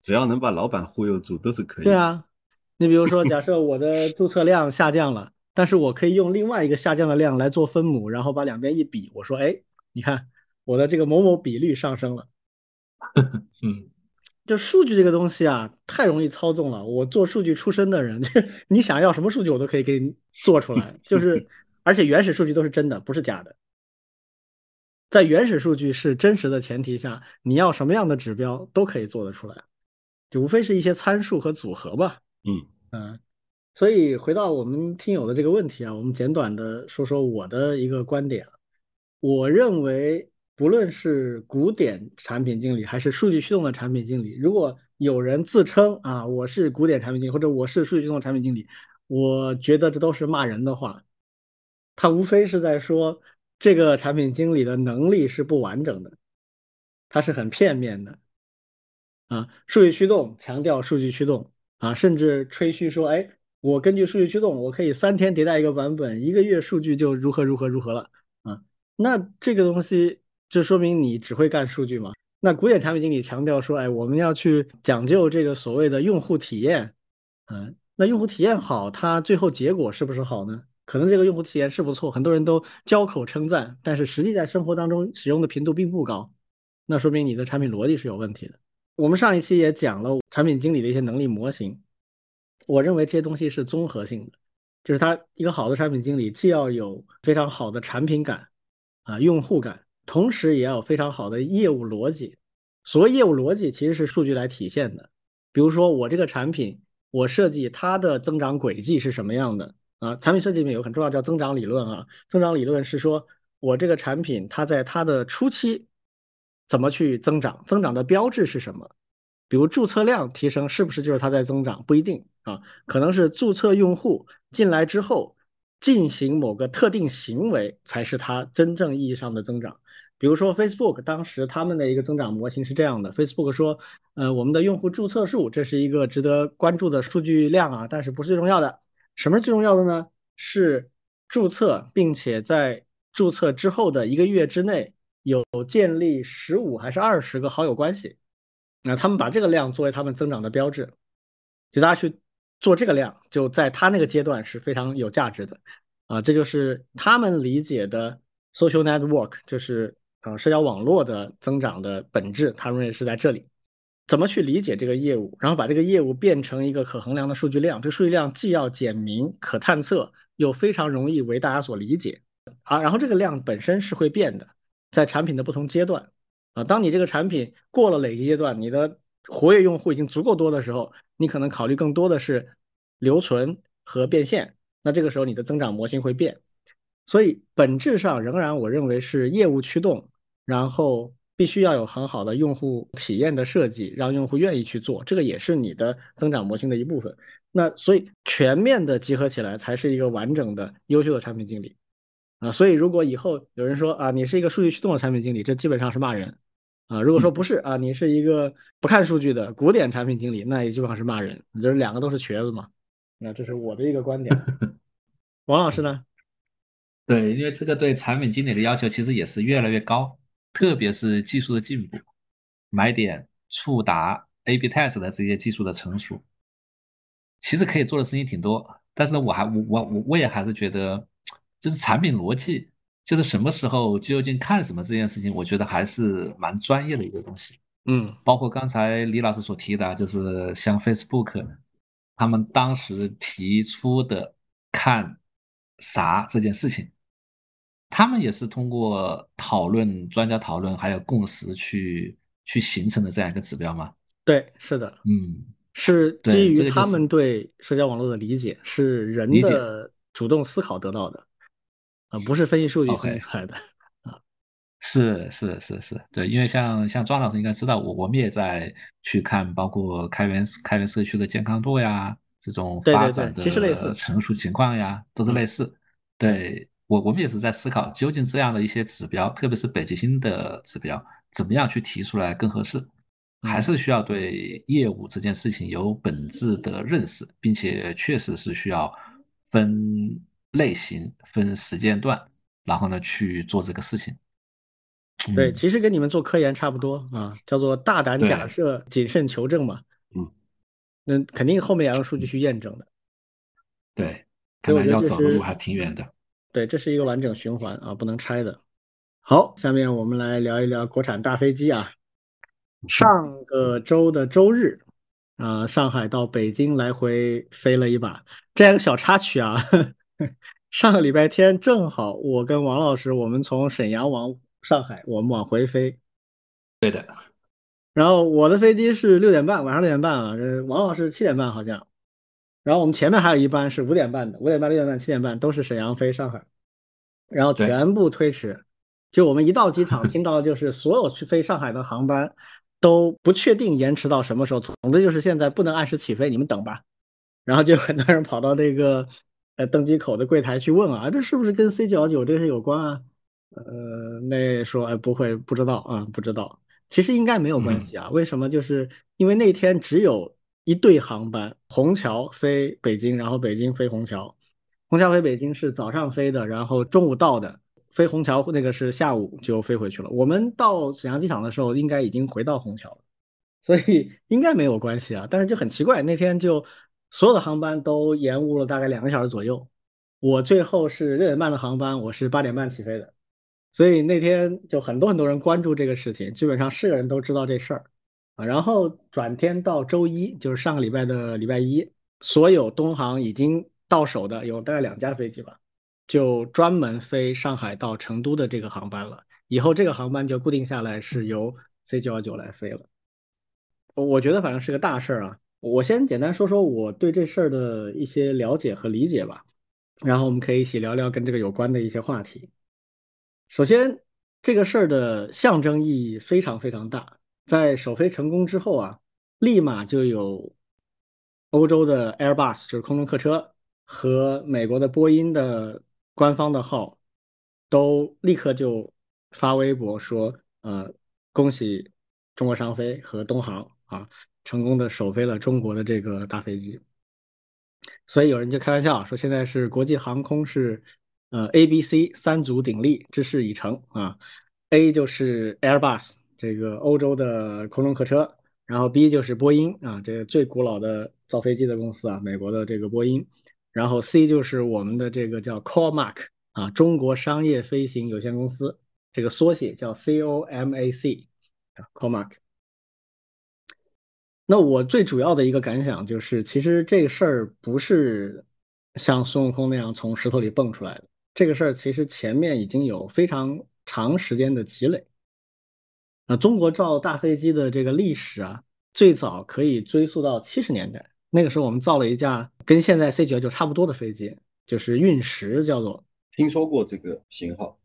只要能把老板忽悠住，都是可以。对，啊，你比如说，假设我的注册量下降了，但是我可以用另外一个下降的量来做分母，然后把两边一比，我说，哎，你看我的这个某某比率上升了。嗯，就数据这个东西啊，太容易操纵了。我做数据出身的人，你想要什么数据，我都可以给你做出来。就是，而且原始数据都是真的，不是假的。在原始数据是真实的前提下，你要什么样的指标都可以做得出来，就无非是一些参数和组合吧。嗯嗯，所以回到我们听友的这个问题啊，我们简短的说说我的一个观点。我认为，不论是古典产品经理还是数据驱动的产品经理，如果有人自称啊我是古典产品经理或者我是数据驱动产品经理，我觉得这都是骂人的话。他无非是在说。这个产品经理的能力是不完整的，他是很片面的啊。数据驱动强调数据驱动啊，甚至吹嘘说，哎，我根据数据驱动，我可以三天迭代一个版本，一个月数据就如何如何如何了啊。那这个东西就说明你只会干数据嘛？那古典产品经理强调说，哎，我们要去讲究这个所谓的用户体验，嗯，那用户体验好，它最后结果是不是好呢？可能这个用户体验是不错，很多人都交口称赞，但是实际在生活当中使用的频度并不高，那说明你的产品逻辑是有问题的。我们上一期也讲了产品经理的一些能力模型，我认为这些东西是综合性的，就是他一个好的产品经理既要有非常好的产品感啊用户感，同时也要有非常好的业务逻辑。所谓业务逻辑，其实是数据来体现的。比如说我这个产品，我设计它的增长轨迹是什么样的。啊，产品设计里面有很重要叫增长理论啊。增长理论是说，我这个产品它在它的初期怎么去增长，增长的标志是什么？比如注册量提升，是不是就是它在增长？不一定啊，可能是注册用户进来之后进行某个特定行为才是它真正意义上的增长。比如说 Facebook 当时他们的一个增长模型是这样的：Facebook 说，呃，我们的用户注册数这是一个值得关注的数据量啊，但是不是最重要的。什么是最重要的呢？是注册，并且在注册之后的一个月之内有建立十五还是二十个好友关系。那他们把这个量作为他们增长的标志，就大家去做这个量，就在他那个阶段是非常有价值的啊。这就是他们理解的 social network，就是啊社交网络的增长的本质，他认为是在这里。怎么去理解这个业务，然后把这个业务变成一个可衡量的数据量？这数据量既要简明、可探测，又非常容易为大家所理解。啊，然后这个量本身是会变的，在产品的不同阶段。啊，当你这个产品过了累积阶段，你的活跃用户已经足够多的时候，你可能考虑更多的是留存和变现。那这个时候你的增长模型会变。所以本质上仍然我认为是业务驱动，然后。必须要有很好的用户体验的设计，让用户愿意去做，这个也是你的增长模型的一部分。那所以全面的集合起来，才是一个完整的优秀的产品经理啊。所以如果以后有人说啊，你是一个数据驱动的产品经理，这基本上是骂人啊。如果说不是啊，你是一个不看数据的古典产品经理，那也基本上是骂人，就是两个都是瘸子嘛。那这是我的一个观点。王老师呢？对，因为这个对产品经理的要求其实也是越来越高。特别是技术的进步，买点、触达、A/B test 的这些技术的成熟，其实可以做的事情挺多。但是呢，我还我我我我也还是觉得，就是产品逻辑，就是什么时候究竟看什么这件事情，我觉得还是蛮专业的一个东西。嗯，包括刚才李老师所提的，就是像 Facebook，他们当时提出的看啥这件事情。他们也是通过讨论、专家讨论还有共识去去形成的这样一个指标吗？对，是的，嗯，是基于他们对社交网络的理解，是人的主动思考得到的，啊，不是分析数据分析出来的 啊。是是是是，对，因为像像庄老师应该知道，我我们也在去看，包括开源开源社区的健康度呀，这种发展的成熟情况呀，都是类似，对。我我们也是在思考，究竟这样的一些指标，特别是北极星的指标，怎么样去提出来更合适？还是需要对业务这件事情有本质的认识，并且确实是需要分类型、分时间段，然后呢去做这个事情。对，其实跟你们做科研差不多啊，叫做大胆假设、谨慎求证嘛。嗯，那肯定后面要用数据去验证的。对，看来要走的路还挺远的。对，这是一个完整循环啊，不能拆的。好，下面我们来聊一聊国产大飞机啊。上个周的周日啊，上海到北京来回飞了一把。这样一个小插曲啊，上个礼拜天正好我跟王老师，我们从沈阳往上海，我们往回飞。对的。然后我的飞机是六点半，晚上六点半啊，这王老师七点半好像。然后我们前面还有一班是五点半的，五点半、六点半、七点半都是沈阳飞上海，然后全部推迟。就我们一到机场，听到就是所有去飞上海的航班都不确定延迟到什么时候，总之就是现在不能按时起飞，你们等吧。然后就很多人跑到那个呃登机口的柜台去问啊，这是不是跟 C 九幺九这些有关啊？呃，那说哎不会，不知道啊，不知道。其实应该没有关系啊，为什么？就是因为那天只有一对航班，虹桥飞北京，然后北京飞虹桥。虹桥飞北京是早上飞的，然后中午到的。飞虹桥那个是下午就飞回去了。我们到沈阳机场的时候，应该已经回到虹桥了，所以应该没有关系啊。但是就很奇怪，那天就所有的航班都延误了大概两个小时左右。我最后是六点半的航班，我是八点半起飞的，所以那天就很多很多人关注这个事情，基本上是个人都知道这事儿啊。然后转天到周一，就是上个礼拜的礼拜一，所有东航已经到手的有大概两架飞机吧。就专门飞上海到成都的这个航班了，以后这个航班就固定下来是由 C 九幺九来飞了。我觉得反正是个大事儿啊。我先简单说说我对这事儿的一些了解和理解吧，然后我们可以一起聊聊跟这个有关的一些话题。首先，这个事儿的象征意义非常非常大。在首飞成功之后啊，立马就有欧洲的 Airbus 就是空中客车和美国的波音的。官方的号都立刻就发微博说：“呃，恭喜中国商飞和东航啊，成功的首飞了中国的这个大飞机。”所以有人就开玩笑说：“现在是国际航空是呃 A、B、C 三足鼎立，之势已成啊。A 就是 Airbus 这个欧洲的空中客车，然后 B 就是波音啊，这个最古老的造飞机的公司啊，美国的这个波音。”然后 C 就是我们的这个叫 Comac 啊，中国商业飞行有限公司，这个缩写叫 COMAC 啊，Comac。那我最主要的一个感想就是，其实这个事儿不是像孙悟空那样从石头里蹦出来的，这个事儿其实前面已经有非常长时间的积累。那中国造大飞机的这个历史啊，最早可以追溯到七十年代。那个时候我们造了一架跟现在 C 九幺九差不多的飞机，就是运十，叫做听说过这个型号，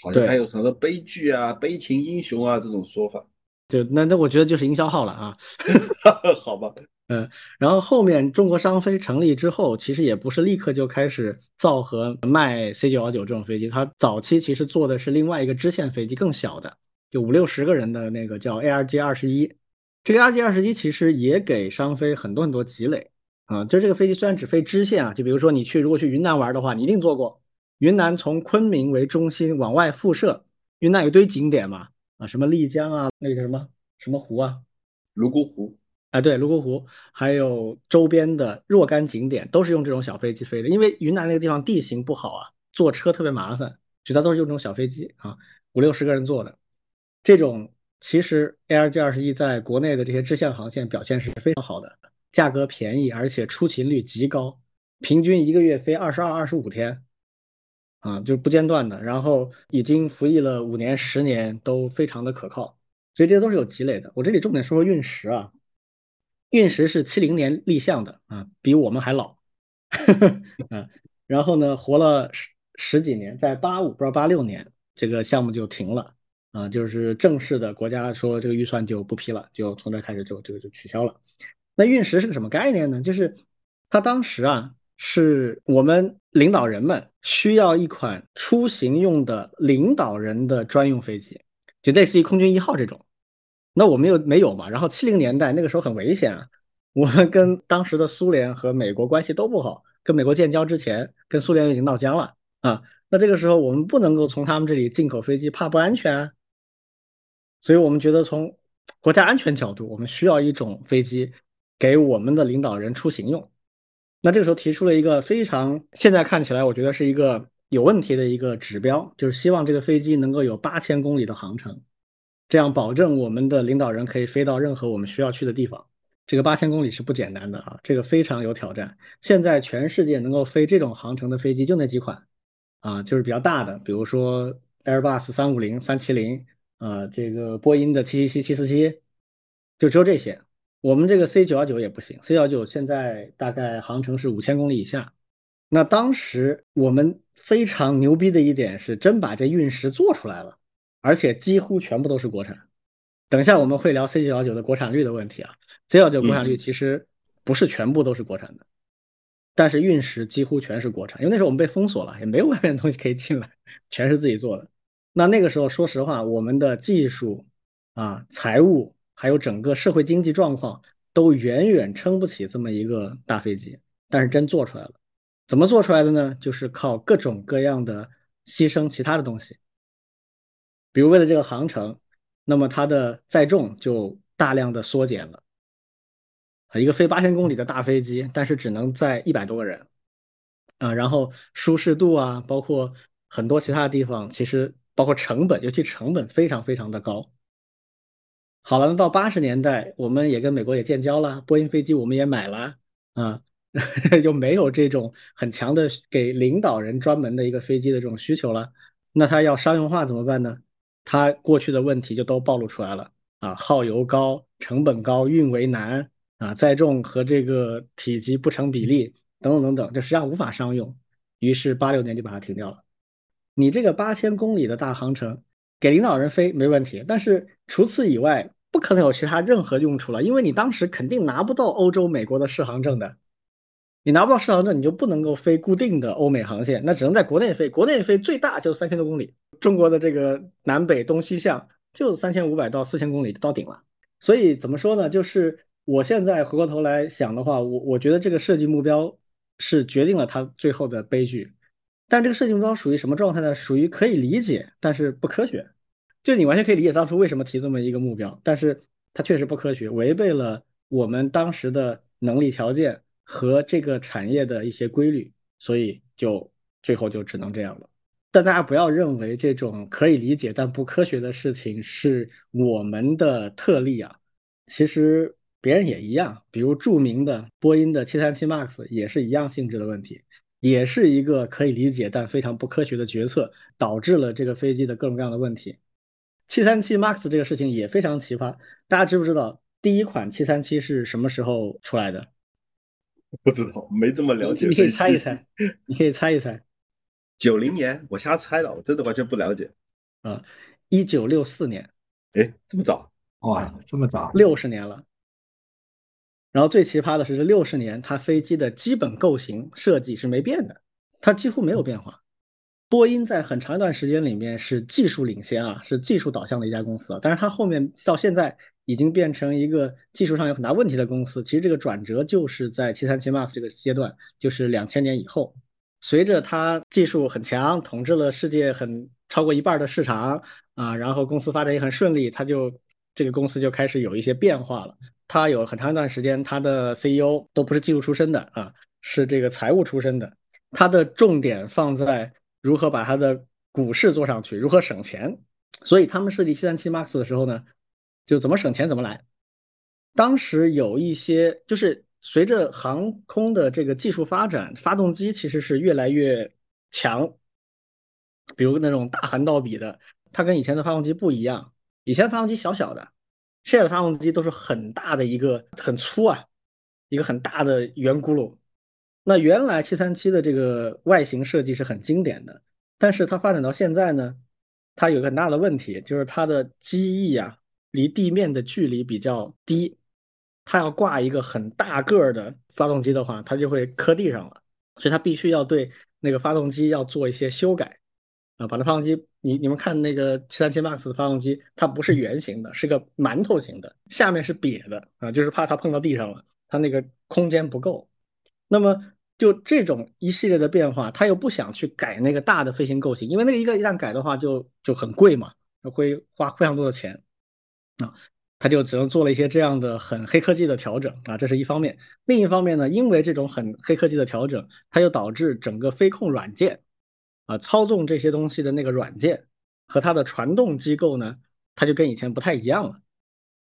好像还有什么悲剧啊、悲情英雄啊这种说法。就那那我觉得就是营销号了啊。好吧，嗯，然后后面中国商飞成立之后，其实也不是立刻就开始造和卖 C 九幺九这种飞机，它早期其实做的是另外一个支线飞机，更小的，就五六十个人的那个叫 ARJ 二十一。这个 ARG 二十一其实也给商飞很多很多积累啊，就这个飞机虽然只飞支线啊，就比如说你去如果去云南玩的话，你一定坐过云南从昆明为中心往外辐射，云南有堆景点嘛啊，什么丽江啊，那个什么什么湖啊，泸沽湖，哎对，泸沽湖，还有周边的若干景点都是用这种小飞机飞的，因为云南那个地方地形不好啊，坐车特别麻烦，所以它都是用这种小飞机啊，五六十个人坐的。这种。其实 ARJ 二十一在国内的这些支线航线表现是非常好的，价格便宜，而且出勤率极高，平均一个月飞二十二、二十五天，啊，就是不间断的。然后已经服役了五年、十年，都非常的可靠，所以这些都是有积累的。我这里重点说说运十啊，运十是七零年立项的啊，比我们还老，啊，然后呢，活了十十几年，在八五不知道八六年这个项目就停了。啊，就是正式的国家说这个预算就不批了，就从这开始就这个就取消了。那运十是个什么概念呢？就是它当时啊，是我们领导人们需要一款出行用的领导人的专用飞机，就类似于空军一号这种。那我们又没有嘛？然后七零年代那个时候很危险啊，我们跟当时的苏联和美国关系都不好，跟美国建交之前跟苏联已经闹僵了啊。那这个时候我们不能够从他们这里进口飞机，怕不安全。所以我们觉得，从国家安全角度，我们需要一种飞机给我们的领导人出行用。那这个时候提出了一个非常现在看起来，我觉得是一个有问题的一个指标，就是希望这个飞机能够有八千公里的航程，这样保证我们的领导人可以飞到任何我们需要去的地方。这个八千公里是不简单的啊，这个非常有挑战。现在全世界能够飞这种航程的飞机就那几款啊，就是比较大的，比如说。Airbus 三五零、三七零，啊，这个波音的七七七、七四七，就只有这些。我们这个 C 九幺九也不行，C 九幺九现在大概航程是五千公里以下。那当时我们非常牛逼的一点是，真把这运十做出来了，而且几乎全部都是国产。等一下我们会聊 C 九幺九的国产率的问题啊，C 九幺九国产率其实不是全部都是国产的，但是运十几乎全是国产，因为那时候我们被封锁了，也没有外面的东西可以进来，全是自己做的。那那个时候说实话，我们的技术啊、财务还有整个社会经济状况都远远撑不起这么一个大飞机，但是真做出来了。怎么做出来的呢？就是靠各种各样的牺牲其他的东西，比如为了这个航程，那么它的载重就大量的缩减了。一个飞八千公里的大飞机，但是只能载一百多个人，啊，然后舒适度啊，包括很多其他的地方，其实包括成本，尤其成本非常非常的高。好了，那到八十年代，我们也跟美国也建交了，波音飞机我们也买了，啊。就没有这种很强的给领导人专门的一个飞机的这种需求了。那它要商用化怎么办呢？它过去的问题就都暴露出来了啊，耗油高、成本高、运维难啊，载重和这个体积不成比例等等等等，这实际上无法商用。于是八六年就把它停掉了。你这个八千公里的大航程给领导人飞没问题，但是除此以外不可能有其他任何用处了，因为你当时肯定拿不到欧洲、美国的适航证的。你拿不到适航证，你就不能够飞固定的欧美航线，那只能在国内飞。国内飞最大就三千多公里，中国的这个南北东西向就三千五百到四千公里就到顶了。所以怎么说呢？就是我现在回过头来想的话，我我觉得这个设计目标是决定了它最后的悲剧。但这个设计目标属于什么状态呢？属于可以理解，但是不科学。就你完全可以理解当初为什么提这么一个目标，但是它确实不科学，违背了我们当时的能力条件。和这个产业的一些规律，所以就最后就只能这样了。但大家不要认为这种可以理解但不科学的事情是我们的特例啊，其实别人也一样。比如著名的波音的737 MAX 也是一样性质的问题，也是一个可以理解但非常不科学的决策，导致了这个飞机的各种各样的问题。737 MAX 这个事情也非常奇葩，大家知不知道第一款七三七是什么时候出来的？不知道，没这么了解。你可以猜一猜，你可以猜一猜。九零年，我瞎猜的，我真的完全不了解。啊，一九六四年。哎，这么早？哇，这么早，六十年了。然后最奇葩的是，这六十年它飞机的基本构型设计是没变的，它几乎没有变化。波音在很长一段时间里面是技术领先啊，是技术导向的一家公司，但是它后面到现在。已经变成一个技术上有很大问题的公司。其实这个转折就是在七三七 MAX 这个阶段，就是两千年以后，随着它技术很强，统治了世界很超过一半的市场啊，然后公司发展也很顺利，它就这个公司就开始有一些变化了。它有很长一段时间，它的 CEO 都不是技术出身的啊，是这个财务出身的。它的重点放在如何把它的股市做上去，如何省钱。所以他们设计七三七 MAX 的时候呢？就怎么省钱怎么来。当时有一些，就是随着航空的这个技术发展，发动机其实是越来越强。比如那种大涵道比的，它跟以前的发动机不一样。以前发动机小小的，现在的发动机都是很大的一个，很粗啊，一个很大的圆轱辘。那原来七三七的这个外形设计是很经典的，但是它发展到现在呢，它有个很大的问题，就是它的机翼啊。离地面的距离比较低，它要挂一个很大个儿的发动机的话，它就会磕地上了。所以它必须要对那个发动机要做一些修改啊，把那发动机，你你们看那个七三七 MAX 的发动机，它不是圆形的，是个馒头型的，下面是瘪的啊，就是怕它碰到地上了，它那个空间不够。那么就这种一系列的变化，他又不想去改那个大的飞行构型，因为那个一个一旦改的话就就很贵嘛，会花非常多的钱。啊，他就只能做了一些这样的很黑科技的调整啊，这是一方面。另一方面呢，因为这种很黑科技的调整，它又导致整个飞控软件啊，操纵这些东西的那个软件和它的传动机构呢，它就跟以前不太一样了。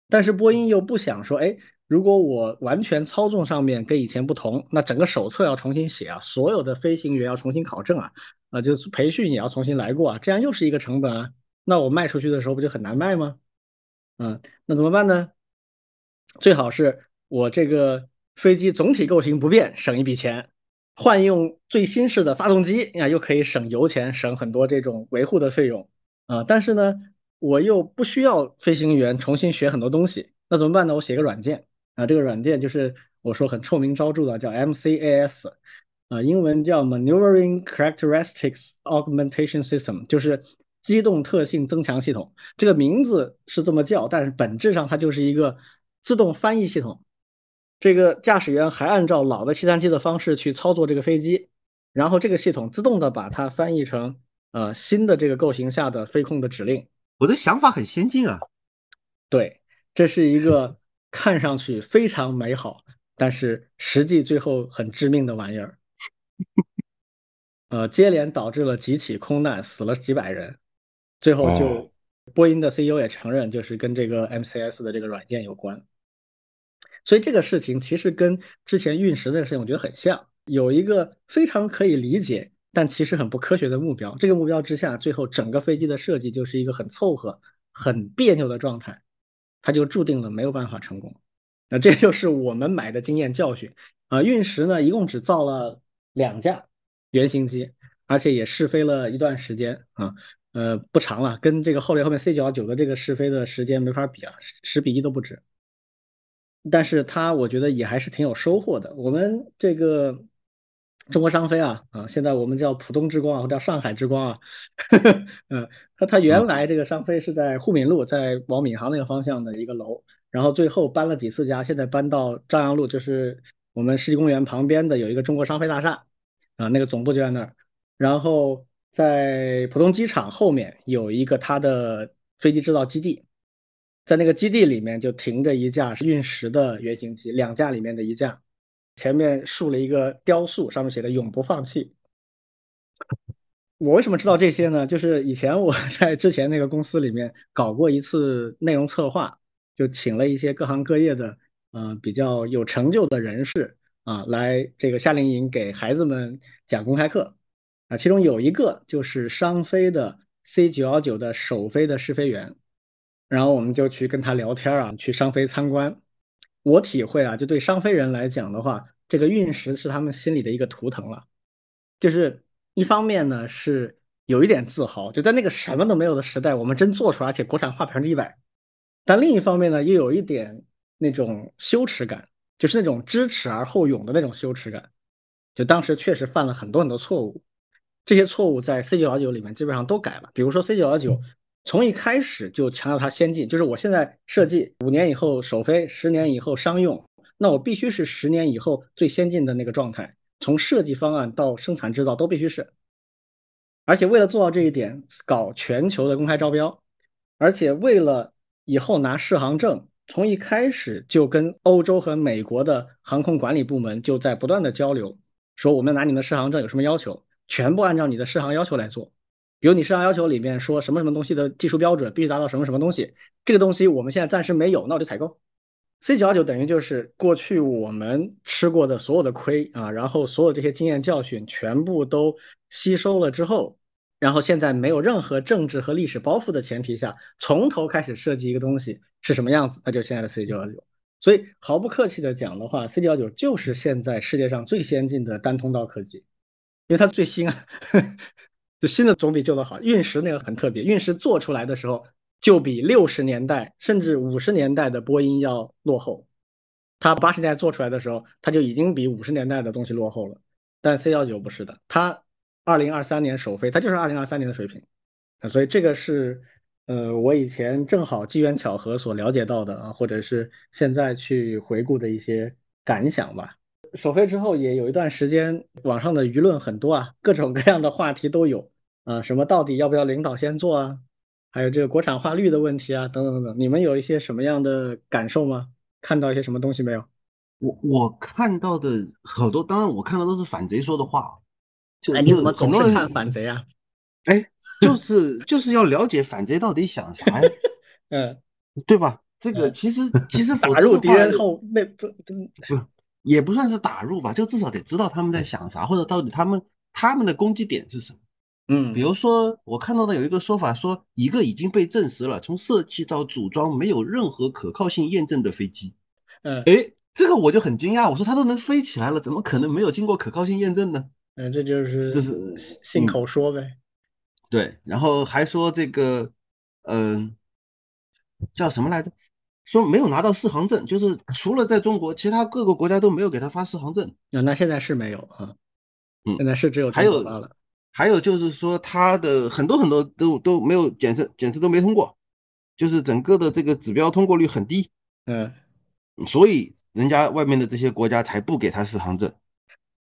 但是波音又不想说，哎，如果我完全操纵上面跟以前不同，那整个手册要重新写啊，所有的飞行员要重新考证啊，啊，就是培训也要重新来过啊，这样又是一个成本啊。那我卖出去的时候不就很难卖吗？嗯，那怎么办呢？最好是我这个飞机总体构型不变，省一笔钱，换用最新式的发动机，呀，又可以省油钱，省很多这种维护的费用啊。但是呢，我又不需要飞行员重新学很多东西，那怎么办呢？我写个软件啊，这个软件就是我说很臭名昭著的，叫 MCAS，啊，英文叫 Maneuvering Characteristics Augmentation System，就是机动特性增强系统。这个名字是这么叫，但是本质上它就是一个自动翻译系统。这个驾驶员还按照老的七三七的方式去操作这个飞机，然后这个系统自动的把它翻译成呃新的这个构型下的飞控的指令。我的想法很先进啊，对，这是一个看上去非常美好，但是实际最后很致命的玩意儿。呃，接连导致了几起空难，死了几百人，最后就波音的 CEO 也承认，就是跟这个 MCS 的这个软件有关。所以这个事情其实跟之前运十的事情我觉得很像，有一个非常可以理解。但其实很不科学的目标，这个目标之下，最后整个飞机的设计就是一个很凑合、很别扭的状态，它就注定了没有办法成功。那这就是我们买的经验教训啊。运十呢，一共只造了两架原型机，而且也试飞了一段时间啊，呃，不长了，跟这个后来后面 C 九幺九的这个试飞的时间没法比啊，十比一都不止。但是它我觉得也还是挺有收获的。我们这个。中国商飞啊啊，现在我们叫浦东之光啊，或叫上海之光啊。嗯，它它原来这个商飞是在沪闵路，在往闵行那个方向的一个楼，然后最后搬了几次家，现在搬到朝阳路，就是我们世纪公园旁边的有一个中国商飞大厦啊，那个总部就在那儿。然后在浦东机场后面有一个它的飞机制造基地，在那个基地里面就停着一架运十的原型机，两架里面的一架。前面竖了一个雕塑，上面写的“永不放弃”。我为什么知道这些呢？就是以前我 在之前那个公司里面搞过一次内容策划，就请了一些各行各业的呃比较有成就的人士啊来这个夏令营给孩子们讲公开课啊。其中有一个就是商飞的 C 九幺九的首飞的试飞员，然后我们就去跟他聊天啊，去商飞参观。我体会啊，就对商飞人来讲的话，这个运十是他们心里的一个图腾了。就是一方面呢是有一点自豪，就在那个什么都没有的时代，我们真做出来，而且国产化百分之一百。但另一方面呢，又有一点那种羞耻感，就是那种知耻而后勇的那种羞耻感。就当时确实犯了很多很多错误，这些错误在 C 九幺九里面基本上都改了。比如说 C 九幺九。从一开始就强调它先进，就是我现在设计五年以后首飞，十年以后商用，那我必须是十年以后最先进的那个状态，从设计方案到生产制造都必须是。而且为了做到这一点，搞全球的公开招标，而且为了以后拿适航证，从一开始就跟欧洲和美国的航空管理部门就在不断的交流，说我们拿你的适航证有什么要求，全部按照你的适航要求来做。比如你市场要求里面说什么什么东西的技术标准必须达到什么什么东西，这个东西我们现在暂时没有，那我就采购。C 九幺九等于就是过去我们吃过的所有的亏啊，然后所有这些经验教训全部都吸收了之后，然后现在没有任何政治和历史包袱的前提下，从头开始设计一个东西是什么样子，那就现在的 C 九幺九。所以毫不客气的讲的话，C 九幺九就是现在世界上最先进的单通道科技，因为它最新啊呵。就新的总比旧的好。运十那个很特别，运十做出来的时候就比六十年代甚至五十年代的波音要落后。它八十年代做出来的时候，它就已经比五十年代的东西落后了。但 C 幺九不是的，它二零二三年首飞，它就是二零二三年的水平。所以这个是呃我以前正好机缘巧合所了解到的啊，或者是现在去回顾的一些感想吧。首飞之后也有一段时间，网上的舆论很多啊，各种各样的话题都有啊，什么到底要不要领导先做啊，还有这个国产化率的问题啊，等等等等。你们有一些什么样的感受吗？看到一些什么东西没有？我我看到的好多，当然我看到都是反贼说的话。就哎，你怎么总是看反贼啊？哎，就是就是要了解反贼到底想啥呀？嗯，对吧？这个其实其实 打入敌人后那不不。也不算是打入吧，就至少得知道他们在想啥，或者到底他们他们的攻击点是什么。嗯，比如说我看到的有一个说法说，一个已经被证实了从设计到组装没有任何可靠性验证的飞机，嗯哎，这个我就很惊讶，我说它都能飞起来了，怎么可能没有经过可靠性验证呢？嗯，这就是这是信信口说呗。对，然后还说这个，嗯、叫什么来着？说没有拿到适航证，就是除了在中国，其他各个国家都没有给他发适航证。啊，那现在是没有啊，嗯现在是只有还有。还有就是说，他的很多很多都都没有检测，检测都没通过，就是整个的这个指标通过率很低，嗯所以人家外面的这些国家才不给他四航证。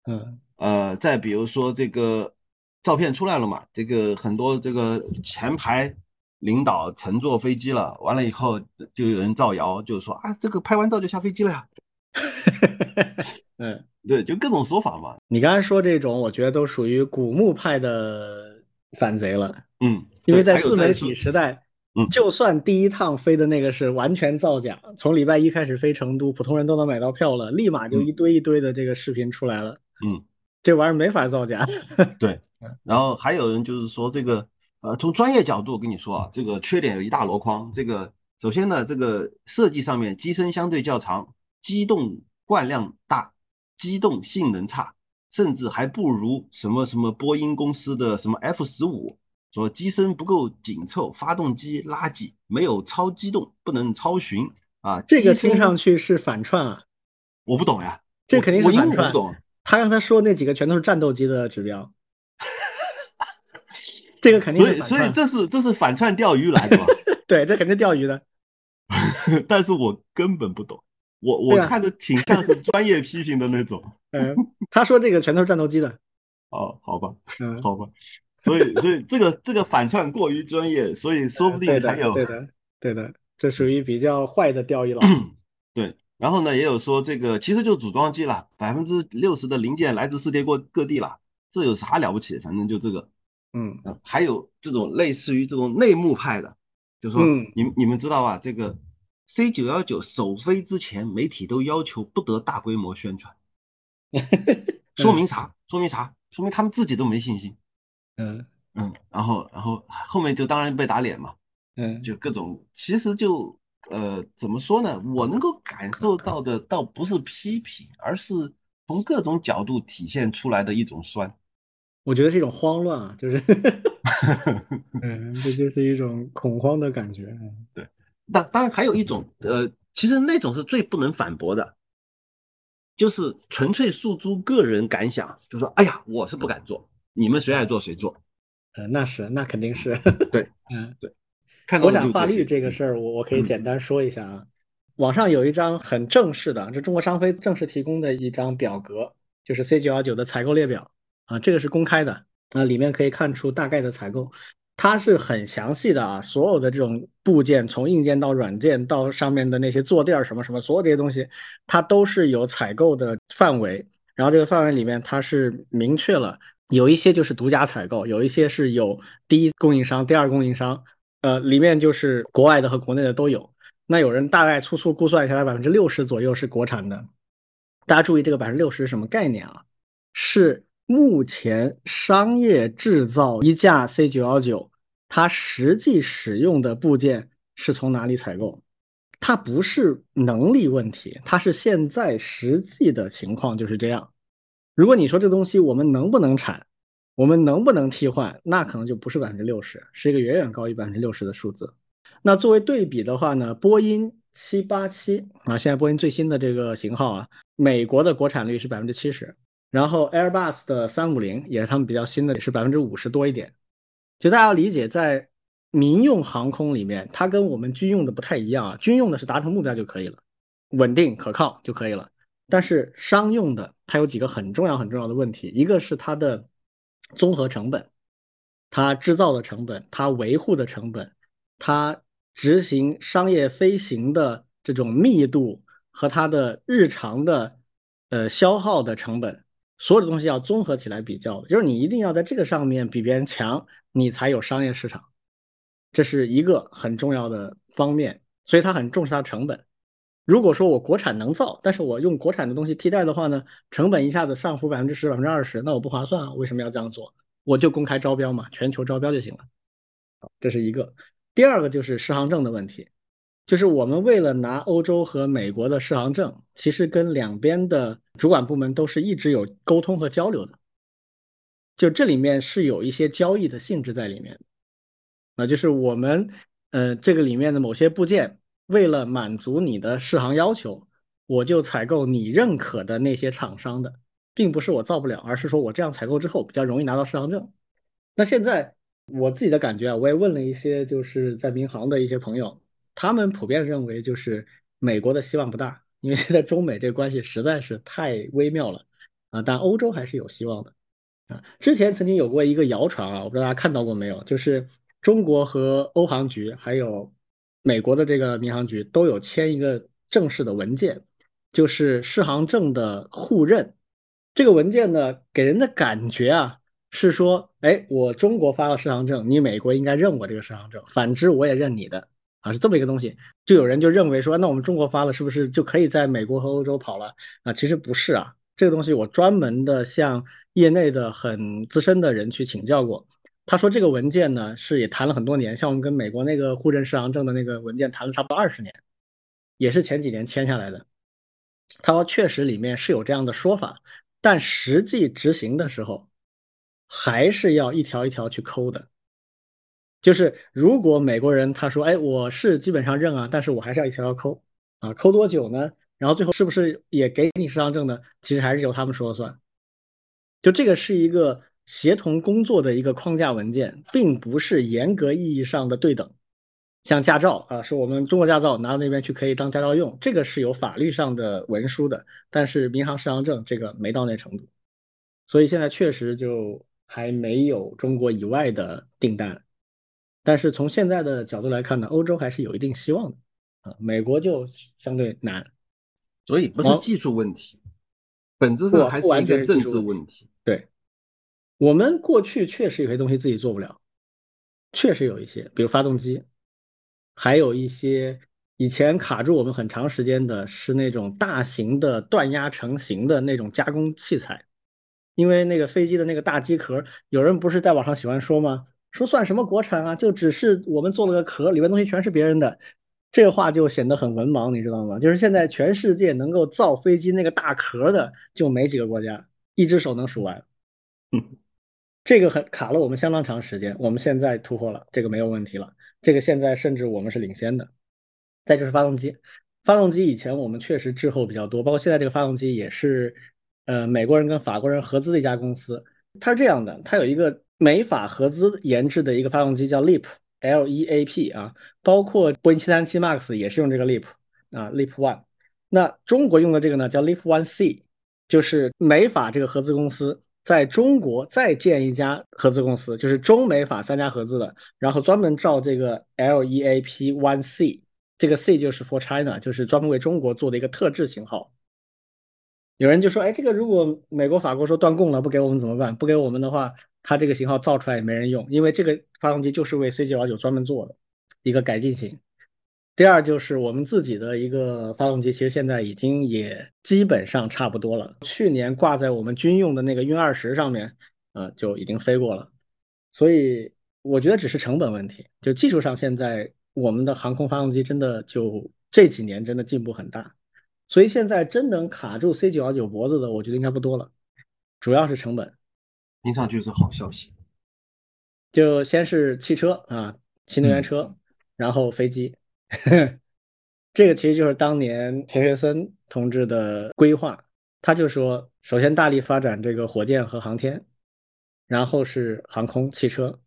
嗯呃，再比如说这个照片出来了嘛，这个很多这个前排领导乘坐飞机了，完了以后就有人造谣，就是说啊，这个拍完照就下飞机了呀，嗯，对，就各种说法嘛，你刚才说这种，我觉得都属于古墓派的反贼了，嗯，因为在自媒体时代嗯，就算第一趟飞的那个是完全造假，从礼拜一开始飞成都，普通人都能买到票了，立马就嗯。一堆一堆的这个视频出来了，嗯，这玩意儿没法造假。对，然后还有人就是说这个，呃，从专业角度我跟你说啊，这个缺点有一大箩筐。这个首先呢，这个设计上面机身相对较长，机动惯量大，机动性能差，甚至还不如什么什么波音公司的什么 F 十五，说机身不够紧凑，发动机垃圾，没有超机动，不能超巡啊。这个听上去是反串啊，我不懂呀，这肯定是反串我英文不懂。他刚才说那几个全都是战斗机的指标，这个肯定所以，所以。这是这是反串钓鱼来的吧？对，这肯定钓鱼的。但是我根本不懂，我我看着挺像是专业批评的那种。嗯，他说这个全都是战斗机的。哦，好吧，嗯，好吧，所以所以这个这个反串过于专业，所以说不定还有，对的，对的，这属于比较坏的钓鱼佬。对然后呢，也有说这个其实就组装机了，百分之六十的零件来自世界各各地了，这有啥了不起？反正就这个。嗯嗯，还有这种类似于这种内幕派的，就说嗯你们你们知道吧？这个 C 九幺九首飞之前，媒体都要求不得大规模宣传，说明啥？说明啥？说明他们自己都没信心。嗯嗯，然后然后后面就当然被打脸嘛，嗯，就各种，其实就呃怎么说呢？我能够感受到的倒不是批评，而是从各种角度体现出来的一种酸。我觉得是一种慌乱啊，就是，嗯，这就是一种恐慌的感觉。对当当然还有一种，呃，其实那种是最不能反驳的，就是纯粹诉诸个人感想，就说，哎呀，我是不敢做，你们谁爱做谁做。呃，那是，那肯定是。对，嗯，看国产化率这个事儿，我我可以嗯简单说一下啊。网上有一张很正式的，这中国商飞正式提供的一张表格，就是 C 九幺九的采购列表啊，这个是公开的啊，里面可以看出大概的采购，它是很详细的啊，所有的这种部件，从硬件到软件到上面的那些坐垫儿什么什么，所有这些东西，它都是有采购的范围，然后这个范围里面它是明确了，有一些就是独家采购，有一些是有第一供应商、第二供应商，呃，里面就是国外的和国内的都有。那有人大概粗粗估算一下来，百分之六十左右是国产的。大家注意，这个百分之六十是什么概念啊？是目前商业制造一架 C 九幺九，它实际使用的部件是从哪里采购？它不是能力问题，它是现在实际的情况就是这样。如果你说这东西我们能不能产，我们能不能替换，那可能就不是百分之六十，是一个远远高于百分之六十的数字。那作为对比的话呢，波音七八七啊，现在波音最新的这个型号啊，美国的国产率是百分之七十，然后 Airbus 的三五零也是他们比较新的，也是百分之五十多一点。就大家要理解，在民用航空里面，它跟我们军用的不太一样啊，军用的是达成目标就可以了，稳定可靠就可以了。但是商用的它有几个很重要很重要的问题，一个是它的综合成本，它制造的成本，它维护的成本，它执行商业飞行的这种密度和它的日常的呃消耗的成本，所有的东西要综合起来比较，就是你一定要在这个上面比别人强，你才有商业市场，这是一个很重要的方面，所以他很重视它成本。如果说我国产能造，但是我用国产的东西替代的话呢，成本一下子上浮百分之十、百分之二十，那我不划算啊！为什么要这样做？我就公开招标嘛，全球招标就行了。这是一个。第二个就是适航证的问题，就是我们为了拿欧洲和美国的适航证，其实跟两边的主管部门都是一直有沟通和交流的，就这里面是有一些交易的性质在里面。那就是我们呃这个里面的某些部件，为了满足你的适航要求，我就采购你认可的那些厂商的，并不是我造不了，而是说我这样采购之后比较容易拿到适航证。那现在。我自己的感觉啊，我也问了一些就是在民航的一些朋友，他们普遍认为就是美国的希望不大，因为现在中美这个关系实在是太微妙了啊。但欧洲还是有希望的啊。之前曾经有过一个谣传啊，我不知道大家看到过没有，就是中国和欧航局还有美国的这个民航局都有签一个正式的文件，就是适航证的互认。这个文件呢，给人的感觉啊。是说，哎，我中国发了适航证，你美国应该认我这个适航证，反之我也认你的啊，是这么一个东西。就有人就认为说，那我们中国发了，是不是就可以在美国和欧洲跑了啊？其实不是啊，这个东西我专门的向业内的很资深的人去请教过，他说这个文件呢是也谈了很多年，像我们跟美国那个互认适航证的那个文件谈了差不多二十年，也是前几年签下来的。他说确实里面是有这样的说法，但实际执行的时候。还是要一条一条去抠的，就是如果美国人他说，哎，我是基本上认啊，但是我还是要一条条抠啊，抠多久呢？然后最后是不是也给你适航证呢？其实还是由他们说了算。就这个是一个协同工作的一个框架文件，并不是严格意义上的对等。像驾照啊，是我们中国驾照拿到那边去可以当驾照用，这个是有法律上的文书的，但是民航适航证这个没到那程度，所以现在确实就。还没有中国以外的订单，但是从现在的角度来看呢，欧洲还是有一定希望的啊。美国就相对难，所以不是技术问题，本质上还是一个政治问题。对，我们过去确实有些东西自己做不了，确实有一些，比如发动机，还有一些以前卡住我们很长时间的是那种大型的断压成型的那种加工器材。因为那个飞机的那个大机壳，有人不是在网上喜欢说吗？说算什么国产啊？就只是我们做了个壳，里面东西全是别人的，这个话就显得很文盲，你知道吗？就是现在全世界能够造飞机那个大壳的就没几个国家，一只手能数完。嗯这个很卡了我们相当长时间，我们现在突破了，这个没有问题了。这个现在甚至我们是领先的。再就是发动机，发动机以前我们确实滞后比较多，包括现在这个发动机也是。呃，美国人跟法国人合资的一家公司，它是这样的，它有一个美法合资研制的一个发动机叫 LEAP，L E A P 啊，包括波音七三七 MAX 也是用这个 LEAP 啊，LEAP One。那中国用的这个呢叫 LEAP One C，就是美法这个合资公司在中国再建一家合资公司，就是中美法三家合资的，然后专门造这个 L E A P One C，这个 C 就是 For China，就是专门为中国做的一个特制型号。有人就说：“哎，这个如果美国、法国说断供了，不给我们怎么办？不给我们的话，它这个型号造出来也没人用，因为这个发动机就是为 C 九幺九专门做的一个改进型。第二就是我们自己的一个发动机，其实现在已经也基本上差不多了。去年挂在我们军用的那个运二十上面，呃，就已经飞过了。所以我觉得只是成本问题，就技术上现在我们的航空发动机真的就这几年真的进步很大。”所以现在真能卡住 C 九幺九脖子的，我觉得应该不多了，主要是成本。听上去是好消息。就先是汽车啊，新能源车，然后飞机。这个其实就是当年钱学森同志的规划，他就说，首先大力发展这个火箭和航天，然后是航空、汽车，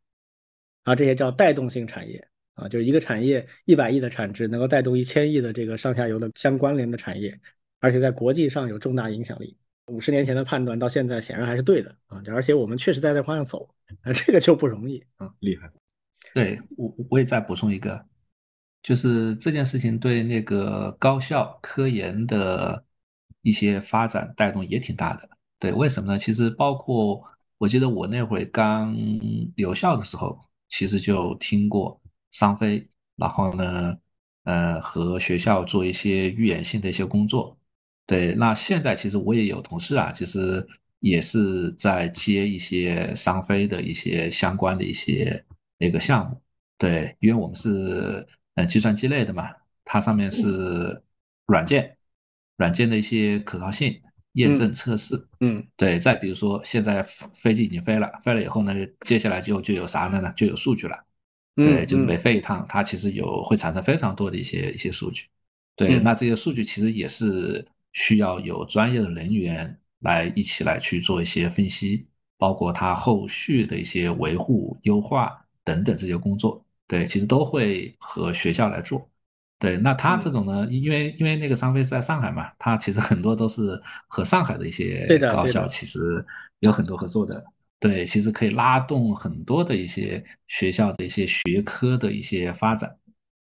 啊，这些叫带动性产业。啊，就是一个产业一百亿的产值，能够带动一千亿的这个上下游的相关联的产业，而且在国际上有重大影响力。五十年前的判断到现在显然还是对的啊，而且我们确实在这方向走，啊，这个就不容易啊，厉害。对我我也再补充一个，就是这件事情对那个高校科研的一些发展带动也挺大的。对，为什么呢？其实包括我记得我那会刚留校的时候，其实就听过。商飞，然后呢，呃，和学校做一些预演性的一些工作。对，那现在其实我也有同事啊，其实也是在接一些商飞的一些相关的一些那个项目。对，因为我们是呃计算机类的嘛，它上面是软件，软件的一些可靠性验证测试。嗯，对。再比如说，现在飞机已经飞了，飞了以后呢，接下来就就有啥了呢？就有数据了。对，就每飞一趟，它其实有会产生非常多的一些一些数据。对，那这些数据其实也是需要有专业的人员。来一起来去做一些分析，包括它后续的一些维护、优化等等这些工作，对，其实都会和学校来做。对，那他这种呢，因为因为那个商飞是在上海嘛，他其实很多都是和上海的一些高校其实有很多合作的。对，其实可以拉动很多的一些学校的一些学科的一些发展，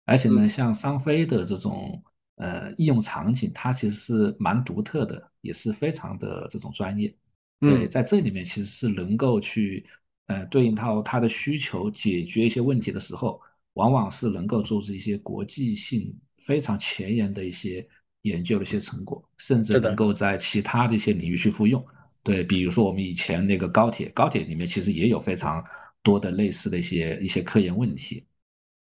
而且呢，像商飞的这种。呃，应用场景它其实是蛮独特的，也是非常的这种专业。对，在这里面其实是能够去呃对应到它的需求，解决一些问题的时候，往往是能够做出一些国际性非常前沿的一些研究的一些成果，甚至能够在其他的一些领域去复用。对，比如说我们以前那个高铁，高铁里面其实也有非常多的类似的一些一些科研问题。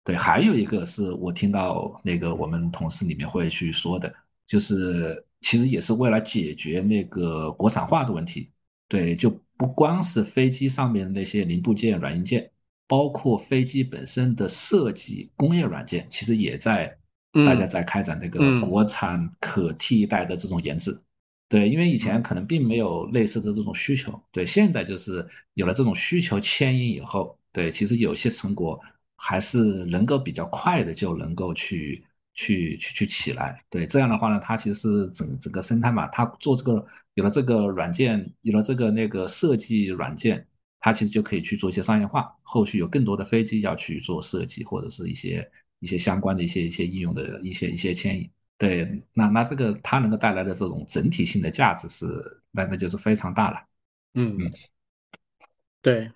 对，还有一个是我听到那个我们同事里面会去说的，就是其实也是为了解决那个国产化的问题。对，就不光是飞机上面的那些零部件、软硬件，包括飞机本身的设计、工业软件，其实也在大家在开展这个国产可替代的这种研制。对，因为以前可能并没有类似的这种需求，对，现在就是有了这种需求牵引以后，对，其实有些成果。还是能够比较快的就能够去去去去起来，对这样的话呢，它其实是整整个生态嘛，它做这个有了这个软件，有了这个那个设计软件，它其实就可以去做一些商业化，后续有更多的飞机要去做设计或者是一些一些相关的一些一些应用的一些一些牵引，对，那那这个它能够带来的这种整体性的价值是那那就是非常大了，嗯。嗯，对。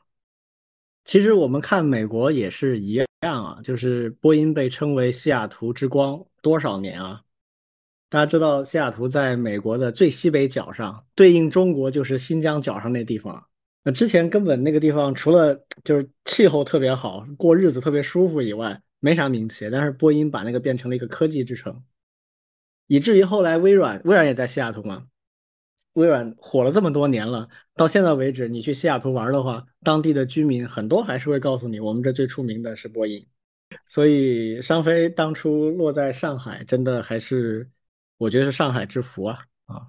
其实我们看美国也是一样啊，就是波音被称为西雅图之光多少年啊？大家知道西雅图在美国的最西北角上，对应中国就是新疆角上那地方。那之前根本那个地方除了就是气候特别好，过日子特别舒服以外，没啥名气。但是波音把那个变成了一个科技之城，以至于后来微软，微软也在西雅图嘛。微软火了这么多年了，到现在为止，你去西雅图玩的话，当地的居民很多还是会告诉你，我们这最出名的是波音。所以商飞当初落在上海，真的还是我觉得是上海之福啊啊。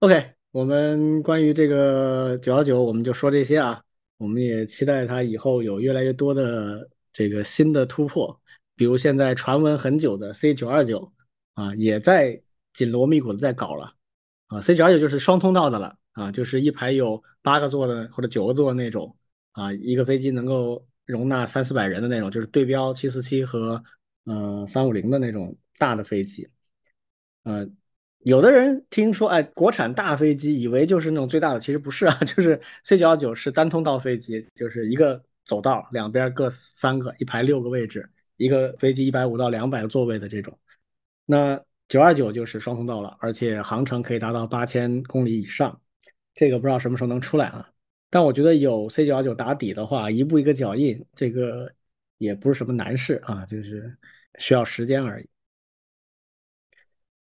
OK，我们关于这个九幺九，我们就说这些啊。我们也期待它以后有越来越多的这个新的突破，比如现在传闻很久的 C 九二九啊，也在紧锣密鼓的在搞了。啊，C 九二九就是双通道的了啊，就是一排有八个座的或者九个座那种啊，一个飞机能够容纳三四百人的那种，就是对标七四七和呃三五零的那种大的飞机。呃，有的人听说哎，国产大飞机以为就是那种最大的，其实不是啊，就是 C 九二九是单通道飞机，就是一个走道两边各三个，一排六个位置，一个飞机一百五到两百个座位的这种。那九二九就是双通道了，而且航程可以达到八千公里以上，这个不知道什么时候能出来啊？但我觉得有 C 九二九打底的话，一步一个脚印，这个也不是什么难事啊，就是需要时间而已。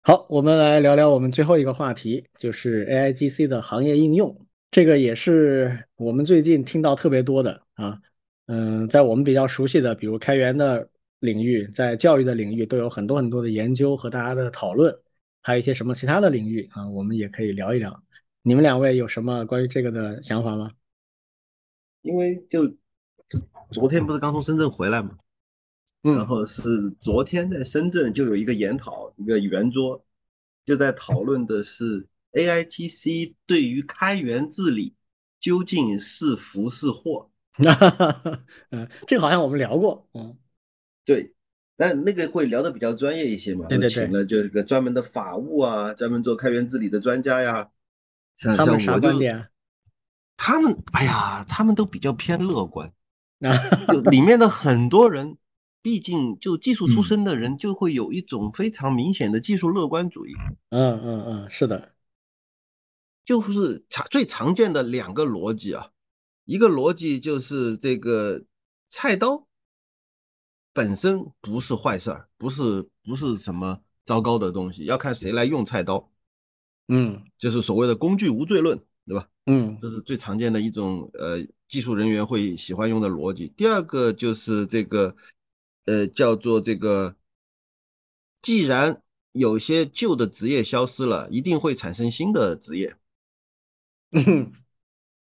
好，我们来聊聊我们最后一个话题，就是 AIGC 的行业应用，这个也是我们最近听到特别多的啊。嗯，在我们比较熟悉的，比如开源的。领域在教育的领域都有很多很多的研究和大家的讨论，还有一些什么其他的领域啊，我们也可以聊一聊。你们两位有什么关于这个的想法吗？因为就昨天不是刚从深圳回来嘛，然后是昨天在深圳就有一个研讨，一个圆桌，就在讨论的是 AITC 对于开源治理究竟是福是祸？嗯，这个好像我们聊过，嗯。对，但那个会聊的比较专业一些嘛，就请了就是个专门的法务啊，专门做开源治理的专家呀。他们啥观点？他们哎呀，他们都比较偏乐观。就里面的很多人，毕竟就技术出身的人，就会有一种非常明显的技术乐观主义。嗯嗯嗯，是的。就是常最常见的两个逻辑啊，一个逻辑就是这个菜刀本身不是坏事儿，不是不是什么糟糕的东西，要看谁来用菜刀。嗯，就是所谓的工具无罪论，对吧？嗯，这是最常见的一种呃技术人员会喜欢用的逻辑。第二个就是这个呃叫做这个，既然有些旧的职业消失了，一定会产生新的职业。嗯，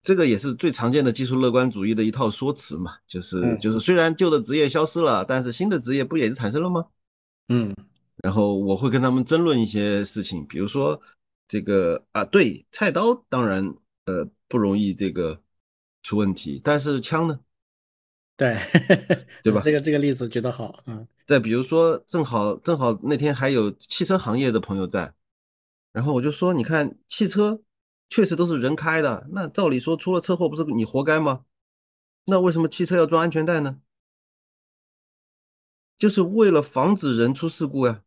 这个也是最常见的技术乐观主义的一套说辞嘛，就是嗯就是虽然旧的职业消失了，但是新的职业不也是产生了吗？嗯然后我会跟他们争论一些事情，比如说这个啊，对，菜刀当然呃不容易这个出问题，但是枪呢？对，对吧 这个这个例子举得好，嗯再比如说，正好正好那天还有汽车行业的朋友在，然后我就说，你看汽车确实都是人开的，那照理说出了车祸不是你活该吗？那为什么汽车要装安全带呢？就是为了防止人出事故呀。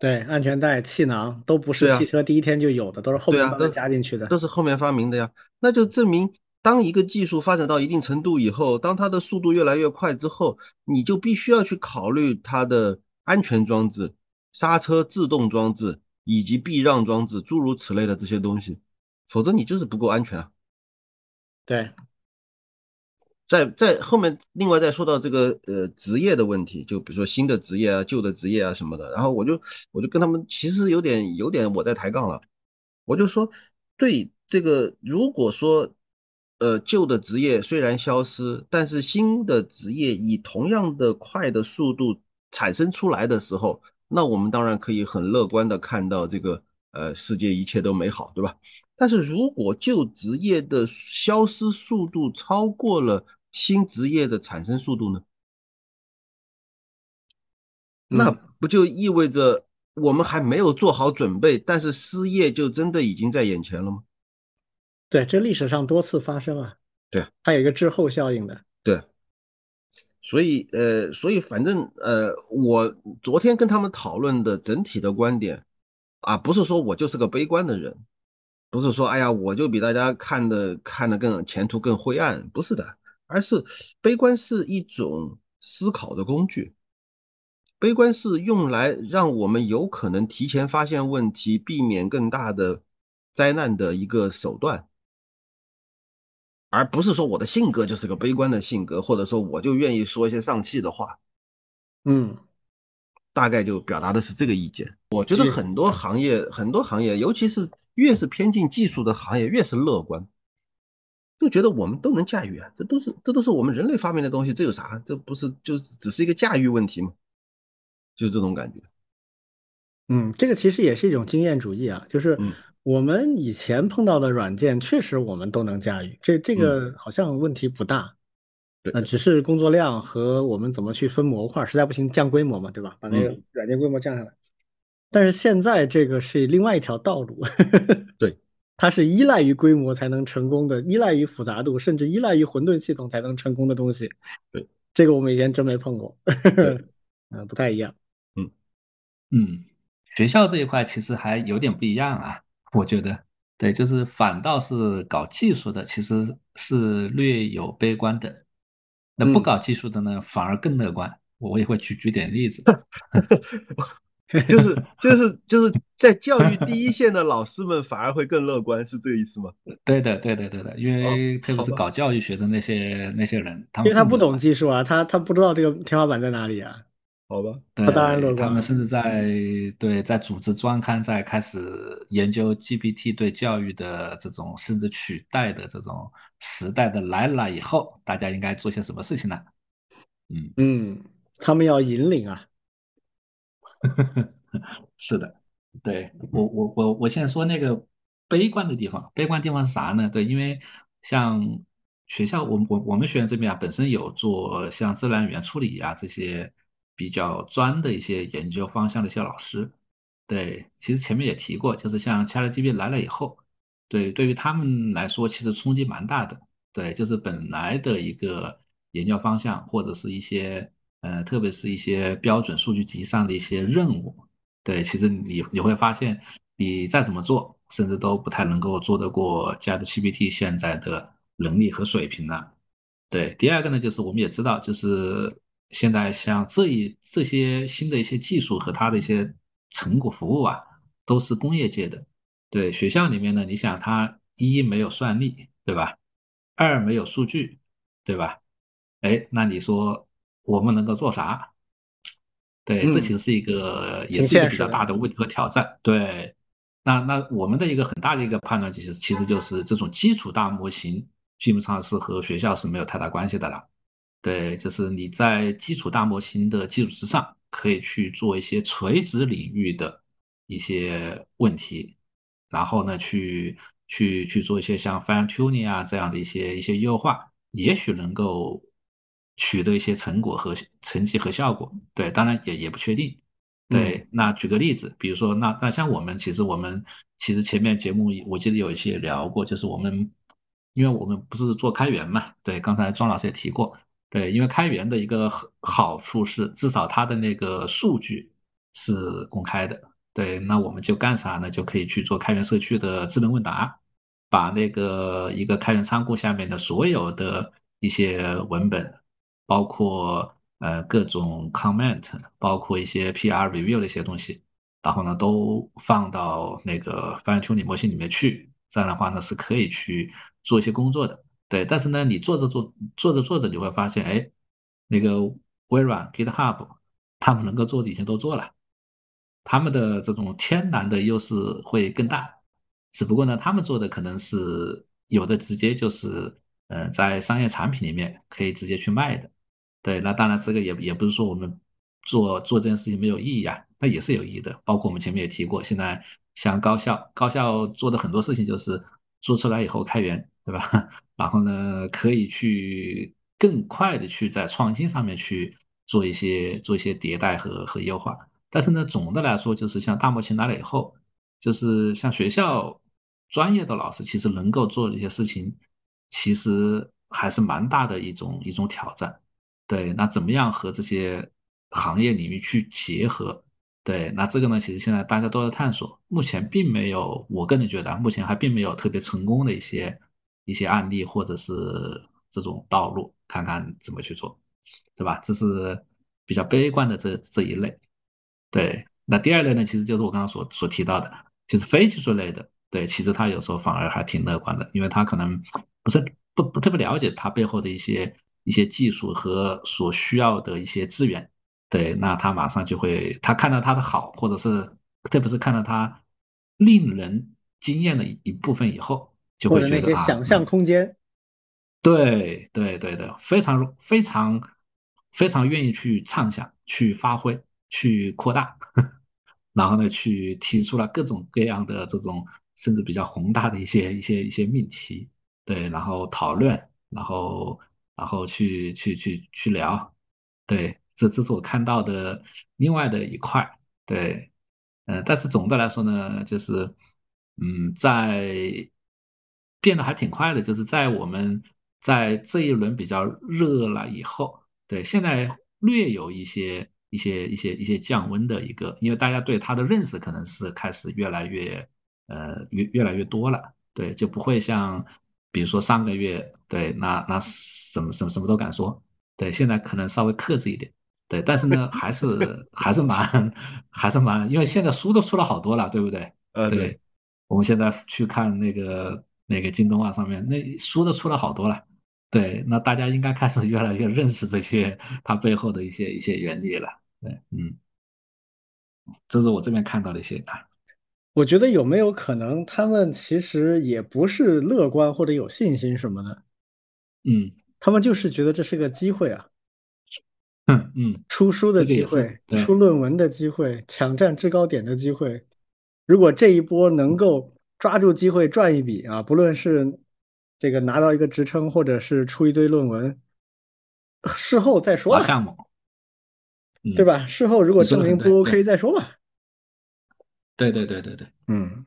对，安全带、气囊都不是汽车第一天就有的，都是后面慢慢加进去的。都是后面发明的呀。那就证明，当一个技术发展到一定程度以后，当它的速度越来越快之后，你就必须要去考虑它的安全装置、刹车制动装置以及避让装置，诸如此类的这些东西，否则你就是不够安全啊。对，在在后面，另外再说到这个呃职业的问题，就比如说新的职业啊、旧的职业啊什么的，然后我就我就跟他们其实有点有点我在抬杠了，我就说对这个如果说呃旧的职业虽然消失，但是新的职业以同样的快的速度产生出来的时候，那我们当然可以很乐观的看到这个呃世界一切都美好，对吧？但是如果旧职业的消失速度超过了新职业的产生速度呢？那嗯不就意味着我们还没有做好准备，但是失业就真的已经在眼前了吗？对，这历史上多次发生啊。对，它有一个滞后效应的。对，所以呃，所以反正呃，我昨天跟他们讨论的整体的观点啊，不是说我就是个悲观的人，不是说哎呀我就比大家看的看的更前途更灰暗，不是的，而是悲观是一种思考的工具，悲观是用来让我们有可能提前发现问题，避免更大的灾难的一个手段。而不是说我的性格就是个悲观的性格，或者说我就愿意说一些丧气的话，嗯，大概就表达的是这个意见。我觉得很多行业，很多行业，尤其是越是偏近技术的行业，越是乐观，就觉得我们都能驾驭啊，这都是这都是我们人类发明的东西，这有啥？这不是就只是一个驾驭问题吗？就是这种感觉。嗯，这个其实也是一种经验主义啊，就是嗯我们以前碰到的软件，确实我们都能驾驭，这这个好像问题不大。嗯对呃，只是工作量和我们怎么去分模块，实在不行降规模嘛，对吧？把那个嗯软件规模降下来。但是现在这个是另外一条道路，对，它是依赖于规模才能成功的，依赖于复杂度，甚至依赖于混沌系统才能成功的东西。对，这个我们以前真没碰过，对 嗯，不太一样。嗯嗯，学校这一块其实还有点不一样啊，我觉得，对，就是反倒是搞技术的其实是略有悲观的，那不嗯搞技术的呢，反而更乐观。我也会举举点例子。就是就是就是在教育第一线的老师们反而会更乐观，是这个意思吗？对的，对的，对的，因为特别是搞教育学的那些那些人，他们因为他不懂技术啊，他他不知道这个天花板在哪里啊。好吧，对，他当然乐观他们甚至在对在组织专刊，在开始研究 GPT 对教育的这种甚至取代的这种时代的来了以后，大家应该做些什么事情呢？嗯，嗯，他们要引领啊。是的，对我我我我现在说那个悲观的地方，悲观地方是啥呢？对，因为像学校，我我我们学院这边啊，本身有做像自然语言处理啊这些比较专的一些研究方向的一些老师。对，其实前面也提过，就是像 ChatGPT 来了以后，对，对于他们来说，其实冲击蛮大的。对，就是本来的一个研究方向，或者是一些呃，特别是一些标准数据集上的一些任务，对，其实你你会发现，你再怎么做，甚至都不太能够做得过 ChatGPT 现在的能力和水平了。对，第二个呢，就是我们也知道，就是现在像这一这些新的一些技术和它的一些成果服务啊，都是工业界的。对，学校里面呢，你想它一没有算力，对吧？二没有数据，对吧？哎，那你说我们能够做啥？对，这其实是一个也是一个比较大的问题和挑战。对，那那我们的一个很大的一个判断，其实其实就是这种基础大模型。基本上是和学校是没有太大关系的了，对，就是你在基础大模型的基础之上，可以去做一些垂直领域的一些问题，然后呢，去去去做一些像 fine tuning 啊这样的一些一些优化，也许能够取得一些成果和成绩和效果。对，当然也也不确定。对，那举个例子，比如说，那那像我们其实我们其实前面节目我记得有一些聊过，就是我们。因为我们不是做开源嘛，对，刚才庄老师也提过，对，因为开源的一个好处是，至少它的那个数据是公开的，对，那我们就干啥呢？就可以去做开源社区的智能问答，把那个一个开源仓库下面的所有的一些文本，包括呃各种 comment，包括一些 PR review 的一些东西，然后呢都放到那个 fine tuning 模型里面去。这样的话呢，是可以去做一些工作的，对。但是呢，你做着做做着做着，你会发现，哎，那个微软 GitHub 他们能够做的已经都做了，他们的这种天然的优势会更大。只不过呢，他们做的可能是有的直接就是，呃，在商业产品里面可以直接去卖的。对，那当然这个也也不是说我们做做这件事情没有意义啊，那也是有意义的。包括我们前面也提过，现在。像高校，高校做的很多事情就是做出来以后开源，对吧？然后呢，可以去更快的去在创新上面去做一些做一些迭代和和优化。但是呢，总的来说，就是像大模型来了以后，就是像学校专业的老师，其实能够做的一些事情，其实还是蛮大的一种一种挑战。对，那怎么样和这些行业领域去结合？对，那这个呢，其实现在大家都在探索，目前并没有，我个人觉得目前还并没有特别成功的一些一些案例或者是这种道路，看看怎么去做，对吧？这是比较悲观的这这一类。对，那第二类呢，其实就是我刚刚所所提到的，就是非技术类的。对，其实他有时候反而还挺乐观的，因为他可能不是不不特别了解他背后的一些一些技术和所需要的一些资源。对，那他马上就会，他看到他的好，或者是特别是看到他令人惊艳的一部分以后，就会觉得啊，想象空间，对对对对，非常非常非常愿意去畅想、去发挥、去扩大，然后呢，去提出了各种各样的这种甚至比较宏大的一些一些一些命题，对，然后讨论，然后然后去去去去聊，对。这这是我看到的另外的一块，对，呃，但是总的来说呢，就是，嗯，在变得还挺快的，就是在我们在这一轮比较热了以后，对，现在略有一些一些一些一些降温的一个，因为大家对它的认识可能是开始越来越呃越越来越多了，对，就不会像比如说上个月，对，那那什么什么什么都敢说，对，现在可能稍微克制一点。对，但是呢，还是还是蛮 还是蛮，因为现在书都出了好多了，对不对？呃，对，我们现在去看那个那个京东啊上面，那书都出了好多了。对，那大家应该开始越来越认识这些它背后的一些一些原理了。对，嗯，这是我这边看到的一些啊。我觉得有没有可能他们其实也不是乐观或者有信心什么的？嗯，他们就是觉得这是个机会啊。嗯嗯，出书的机会，出论文的机会，抢占制高点的机会。如果这一波能够抓住机会赚一笔啊，不论是这个拿到一个职称，或者是出一堆论文，事后再说。项目，对吧？事后如果证明不 OK 再说吧。对对对对对，嗯。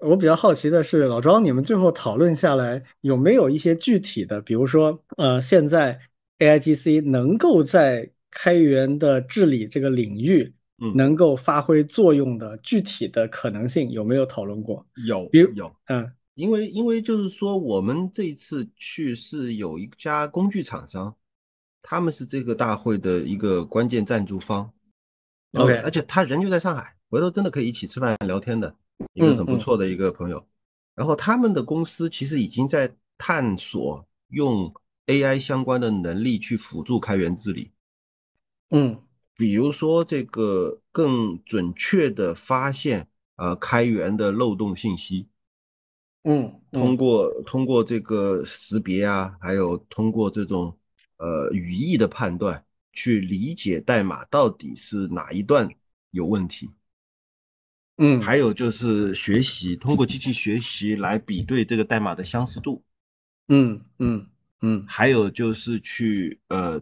我比较好奇的是，老庄，你们最后讨论下来有没有一些具体的，比如说，呃，现在。A I G C 能够在开源的治理这个领域嗯能够发挥作用的具体的可能性有没有讨论过？有比如有，嗯因为因为就是说，我们这一次去是有一家工具厂商，他们是这个大会的一个关键赞助方。OK 而且他人就在上海，回头真的可以一起吃饭聊天的一个很不错的一个朋友。然后他们的公司其实已经在探索用 AI 相关的能力去辅助开源治理。嗯比如说这个更准确的发现呃开源的漏洞信息，嗯，通过通过这个识别啊，还有通过这种呃语义的判断，去理解代码到底是哪一段有问题。嗯还有就是学习，通过机器学习来比对这个代码的相似度。嗯嗯嗯还有就是去呃，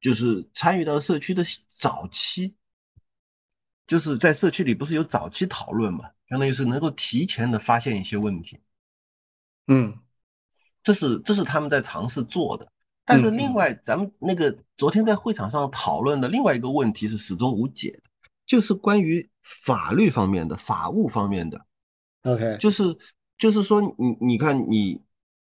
就是参与到社区的早期，就是在社区里不是有早期讨论嘛，相当于是能够提前的发现一些问题，嗯这是这是他们在尝试做的。但是另外，咱们那个昨天在会场上讨论的另外一个问题是始终无解的，就是关于法律方面的、法务方面的，，OK，就是就是说你你看你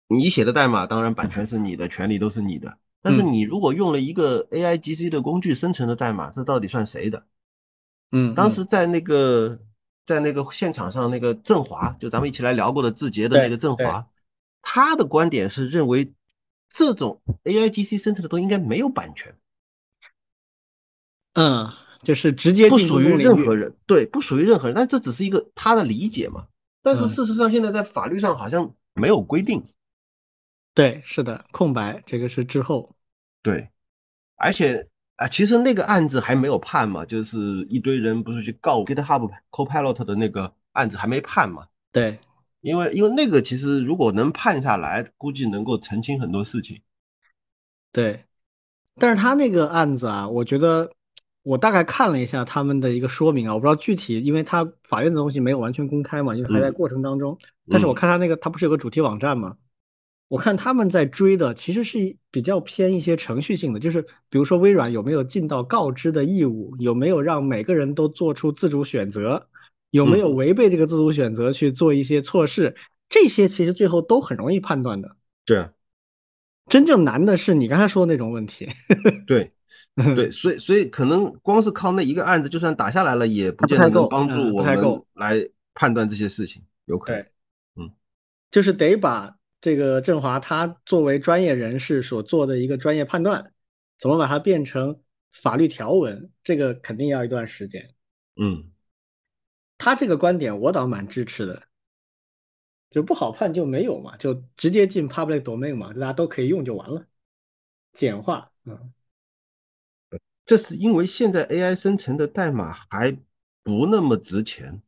你写的代码，当然版权是你的，权利都是你的。但是嗯。你如果用了一个 AI GC 的工具生成的代码，这到底算谁的？嗯，当时在那个在那个现场上，那个郑华，就咱们一起来聊过的字节的那个郑华，他的观点是认为这种 AI GC 生成的东西应该没有版权，嗯，就是直接不属于任何人，对，不属于任何人。但这只是一个他的理解嘛。但是嗯事实上，现在在法律上好像没有规定。对，是的，空白，这个是之后，对，而且啊，其实那个案子还没有判嘛，就是一堆人不是去告 GitHub Copilot 的那个案子还没判嘛，对，因为因为那个其实如果能判下来，估计能够澄清很多事情。对，但是他那个案子啊，我觉得我大概看了一下他们的一个说明啊，我不知道具体，因为他法院的东西没有完全公开嘛，因为还在嗯过程当中。但是我看他那个，他不是有个主题网站嘛？我看他们在追的其实是比较偏一些程序性的，就是比如说微软有没有尽到告知的义务，有没有让每个人都做出自主选择，有没有违背这个自主选择去做一些措施，这些其实最后都很容易判断的。对啊，真正难的是你刚才说的那种问题。对 对，所以所以可能光是靠那一个案子，就算打下来了，也不见得不太够能帮助我们来判断这些事情，有可能。嗯，就是得把这个振华他作为专业人士所做的一个专业判断，怎么把它变成法律条文，这个肯定要一段时间。嗯，他这个观点我倒蛮支持的，就不好判就没有嘛，就直接进 public domain 嘛，大家都可以用就完了，简化。嗯这是因为现在 AI 生成的代码还不那么值钱。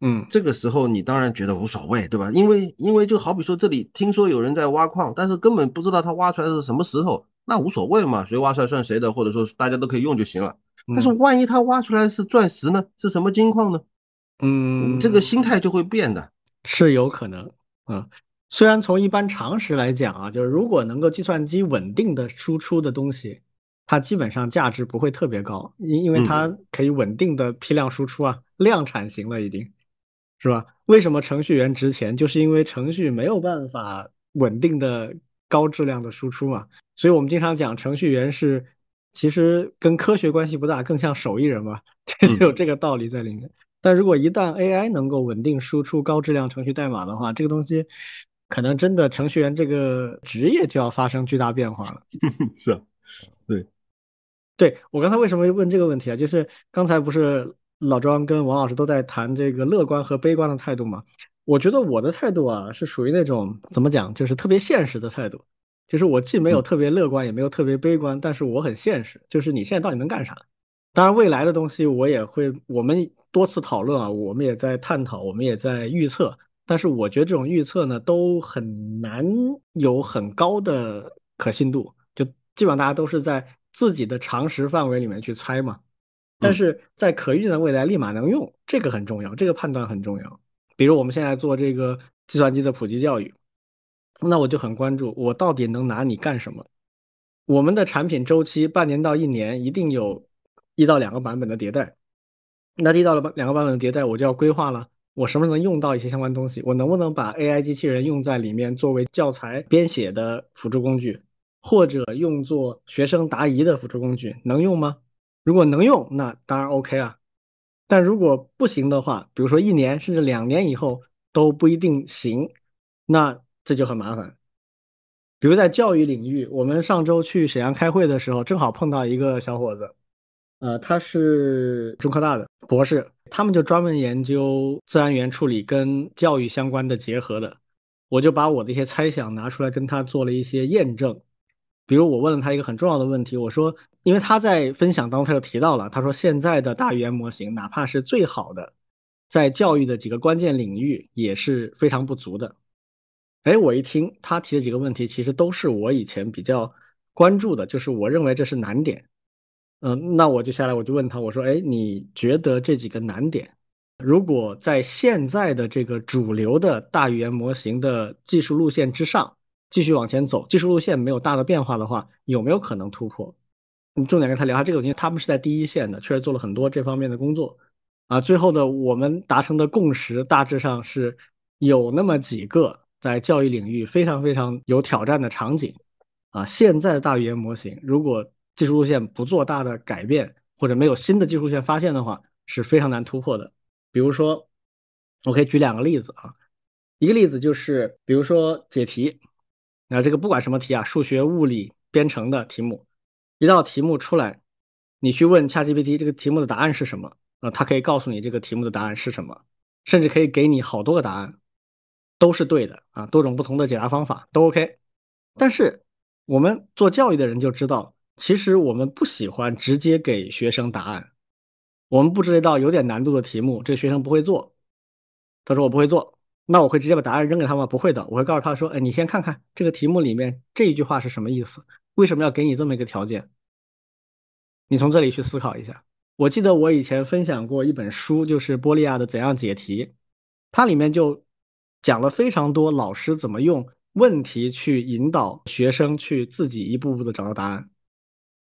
嗯这个时候你当然觉得无所谓，对吧？因为因为就好比说这里听说有人在挖矿，但是根本不知道他挖出来是什么石头，那无所谓嘛，谁挖出来算谁的，或者说大家都可以用就行了。但是万一他挖出来是钻石呢？是什么金矿呢？嗯，这个心态就会变的。是有可能，嗯，虽然从一般常识来讲啊，就是如果能够计算机稳定的输出的东西，它基本上价值不会特别高，因因为它可以稳定的批量输出啊，量产型了已经，是吧？为什么程序员值钱？就是因为程序没有办法稳定的高质量的输出嘛，所以我们经常讲程序员是其实跟科学关系不大，更像手艺人嘛，这就有这个道理在里面。但如果一旦 AI 能够稳定输出高质量程序代码的话，这个东西可能真的程序员这个职业就要发生巨大变化了。是啊，对，我刚才为什么问这个问题啊？就是刚才不是老庄跟王老师都在谈这个乐观和悲观的态度嘛？我觉得我的态度啊是属于那种怎么讲，就是特别现实的态度，就是我既没有特别乐观，也没有特别悲观，但是我很现实，就是你现在到底能干啥？当然，未来的东西我也会，我们多次讨论啊，我们也在探讨，我们也在预测。但是我觉得这种预测呢，都很难有很高的可信度，就基本上大家都是在自己的常识范围里面去猜嘛。但是在可预见的未来立马能用，这个很重要，这个判断很重要。比如我们现在做这个计算机的普及教育，那我就很关注，我到底能拿你干什么？我们的产品周期半年到一年，一定有一到两个版本的迭代。那一到了两个版本的迭代，我就要规划了，我什么时候能用到一些相关东西？我能不能把 AI 机器人用在里面作为教材编写的辅助工具，或者用作学生答疑的辅助工具？能用吗？如果能用，那当然 OK 啊。但如果不行的话，比如说一年甚至两年以后都不一定行，那这就很麻烦。比如在教育领域，我们上周去沈阳开会的时候，正好碰到一个小伙子，呃，他是中科大的博士，他们就专门研究自然语言处理跟教育相关的结合的。我就把我的一些猜想拿出来跟他做了一些验证。比如我问了他一个很重要的问题，我说。因为他在分享当中他就提到了，他说现在的大语言模型，哪怕是最好的，在教育的几个关键领域也是非常不足的。哎，我一听他提的几个问题，其实都是我以前比较关注的，就是我认为这是难点。嗯，那我就下来我就问他，我说，哎，你觉得这几个难点，如果在现在的这个主流的大语言模型的技术路线之上继续往前走，技术路线没有大的变化的话，有没有可能突破？你重点跟他聊下这个，因为他们是在第一线的，确实做了很多这方面的工作啊。最后的我们达成的共识大致上是有那么几个在教育领域非常非常有挑战的场景啊。现在的大语言模型如果技术路线不做大的改变，或者没有新的技术路线发现的话，是非常难突破的。比如说，我可以举两个例子啊，一个例子就是比如说解题，那这个不管什么题啊，数学、物理、编程的题目。一道题目出来，你去问 ChatGPT 这个题目的答案是什么？啊，它可以告诉你这个题目的答案是什么，甚至可以给你好多个答案，都是对的啊，多种不同的解答方法都 OK。但是我们做教育的人就知道，其实我们不喜欢直接给学生答案。我们布置一道有点难度的题目，这个学生不会做，他说我不会做，那我会直接把答案扔给他吗？不会的，我会告诉他说，哎，你先看看这个题目里面这一句话是什么意思。为什么要给你这么一个条件？你从这里去思考一下。我记得我以前分享过一本书，就是波利亚的《怎样解题》，它里面就讲了非常多老师怎么用问题去引导学生去自己一步步的找到答案。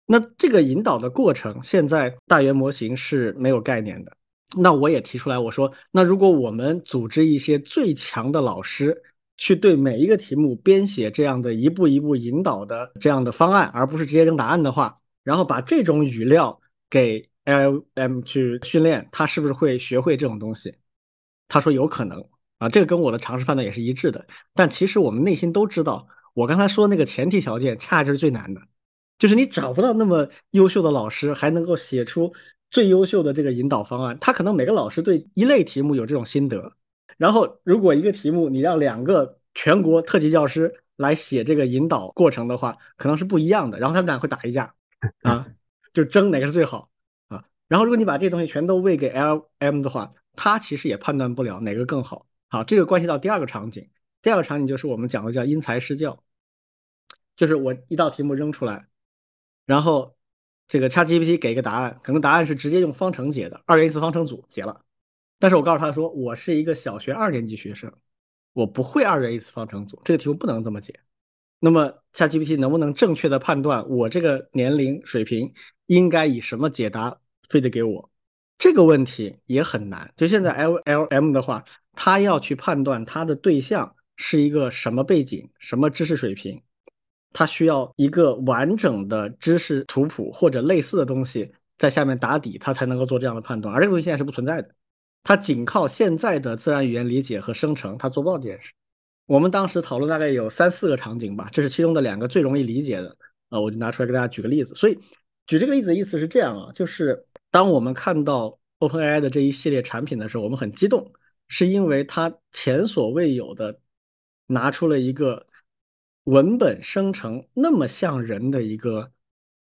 那这个引导的过程，现在大圆模型是没有概念的。那我也提出来，我说，那如果我们组织一些最强的老师。去对每一个题目编写这样的一步一步引导的这样的方案，而不是直接扔答案的话，然后把这种语料给 L M 去训练，他是不是会学会这种东西？他说有可能啊，这个跟我的常识判断也是一致的。但其实我们内心都知道，我刚才说那个前提条件恰就是最难的，就是你找不到那么优秀的老师还能够写出最优秀的这个引导方案。他可能每个老师对一类题目有这种心得。然后，如果一个题目你让两个全国特级教师来写这个引导过程的话，可能是不一样的。然后他们俩会打一架，啊，就争哪个是最好啊。然后，如果你把这些东西全都喂给 L M 的话，他其实也判断不了哪个更好。好，这个关系到第二个场景。第二个场景就是我们讲的叫因材施教，就是我一道题目扔出来，然后这个 ChatGPT 给一个答案，可能答案是直接用方程解的，二元一次方程组解了。但是我告诉他说，我是一个小学二年级学生，我不会二元一次方程组，这个题目不能这么解。那么，ChatGPT 能不能正确的判断我这个年龄水平应该以什么解答非得给我？这个问题也很难。就现在 LLM 的话，它要去判断它的对象是一个什么背景、什么知识水平，它需要一个完整的知识图谱或者类似的东西在下面打底，它才能够做这样的判断。而这个东西现在是不存在的。它仅靠现在的自然语言理解和生成，它做不到这件事。我们当时讨论大概有三四个场景吧，这是其中的两个最容易理解的啊，我就拿出来给大家举个例子。所以举这个例子的意思是这样啊，就是当我们看到 OpenAI 的这一系列产品的时候，我们很激动，是因为它前所未有的拿出了一个文本生成那么像人的一个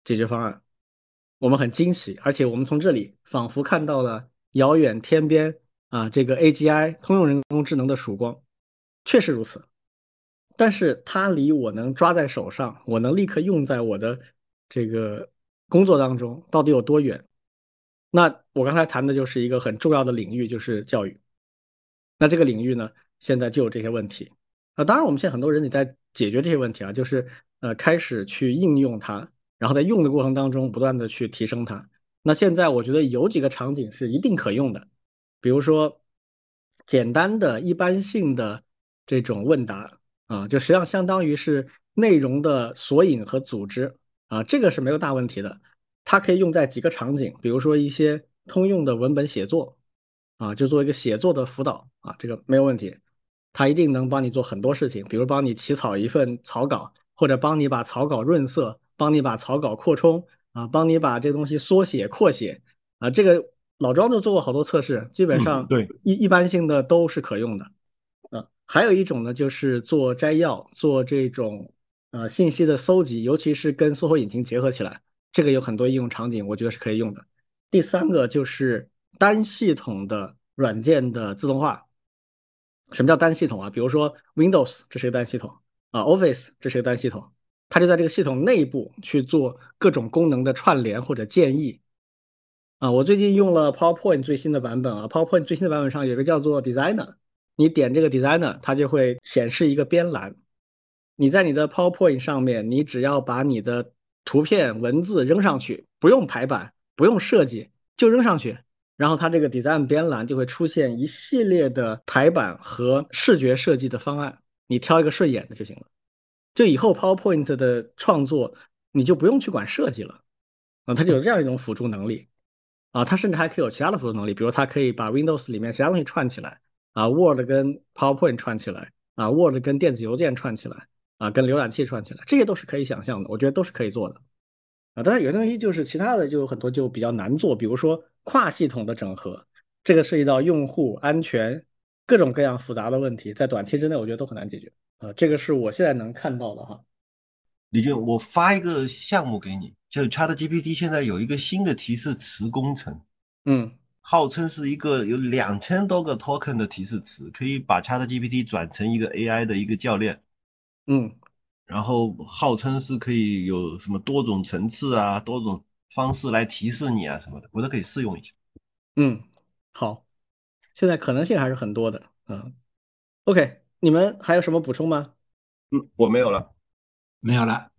解决方案，我们很惊喜，而且我们从这里仿佛看到了。遥远天边啊，这个 AGI 通用人工智能的曙光，确实如此。但是它离我能抓在手上，我能立刻用在我的这个工作当中，到底有多远？那我刚才谈的就是一个很重要的领域，就是教育。那这个领域呢，现在就有这些问题啊。当然，我们现在很多人也在解决这些问题啊，就是呃，开始去应用它，然后在用的过程当中不断的去提升它。那现在我觉得有几个场景是一定可用的，比如说简单的一般性的这种问答啊，就实际上相当于是内容的索引和组织啊，这个是没有大问题的。它可以用在几个场景，比如说一些通用的文本写作啊，就做一个写作的辅导啊，这个没有问题。它一定能帮你做很多事情，比如帮你起草一份草稿，或者帮你把草稿润色，帮你把草稿扩充啊，帮你把这个东西缩写扩写啊。这个老庄就做过好多测试，基本上对一一般性的都是可用的啊。还有一种呢，就是做摘要，做这种呃信息的搜集，尤其是跟搜索引擎结合起来，这个有很多应用场景，我觉得是可以用的。第三个就是单系统的软件的自动化。什么叫单系统啊？比如说 Windows，这是个单系统啊；Office，这是个单系统，它就在这个系统内部去做各种功能的串联或者建议啊。我最近用了 PowerPoint 最新的版本啊，PowerPoint 最新的版本上有个叫做 Designer，你点这个 Designer，它就会显示一个编栏。你在你的 PowerPoint 上面，你只要把你的图片、文字扔上去，不用排版，不用设计，就扔上去。然后它这个 design 编栏就会出现一系列的排版和视觉设计的方案，你挑一个顺眼的就行了。就以后 PowerPoint 的创作你就不用去管设计了。啊，它就有这样一种辅助能力。啊，它甚至还可以有其他的辅助能力，比如它可以把 Windows 里面其他东西串起来啊，Word 跟 PowerPoint 串起来啊，Word 跟电子邮件串起来啊，跟浏览器串起来，这些都是可以想象的，我觉得都是可以做的。啊。当然有些东西就是其他的就有很多就比较难做，比如说。跨系统的整合，这个涉及到用户安全各种各样复杂的问题，在短期之内我觉得都很难解决啊。这个是我现在能看到的哈。李俊，我发一个项目给你，就 ChatGPT 现在有一个新的提示词工程，嗯，号称是一个有两千多个 token 的提示词，可以把 ChatGPT 转成一个 AI 的一个教练，嗯，然后号称是可以有什么多种层次啊，多种。方式来提示你啊什么的，我都可以试用一下。嗯，好，现在可能性还是很多的。嗯，OK，你们还有什么补充吗？嗯，我没有了，没有了。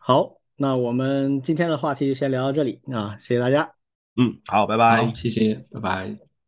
好，那我们今天的话题就先聊到这里啊，谢谢大家。嗯，好，拜拜。谢谢，拜拜。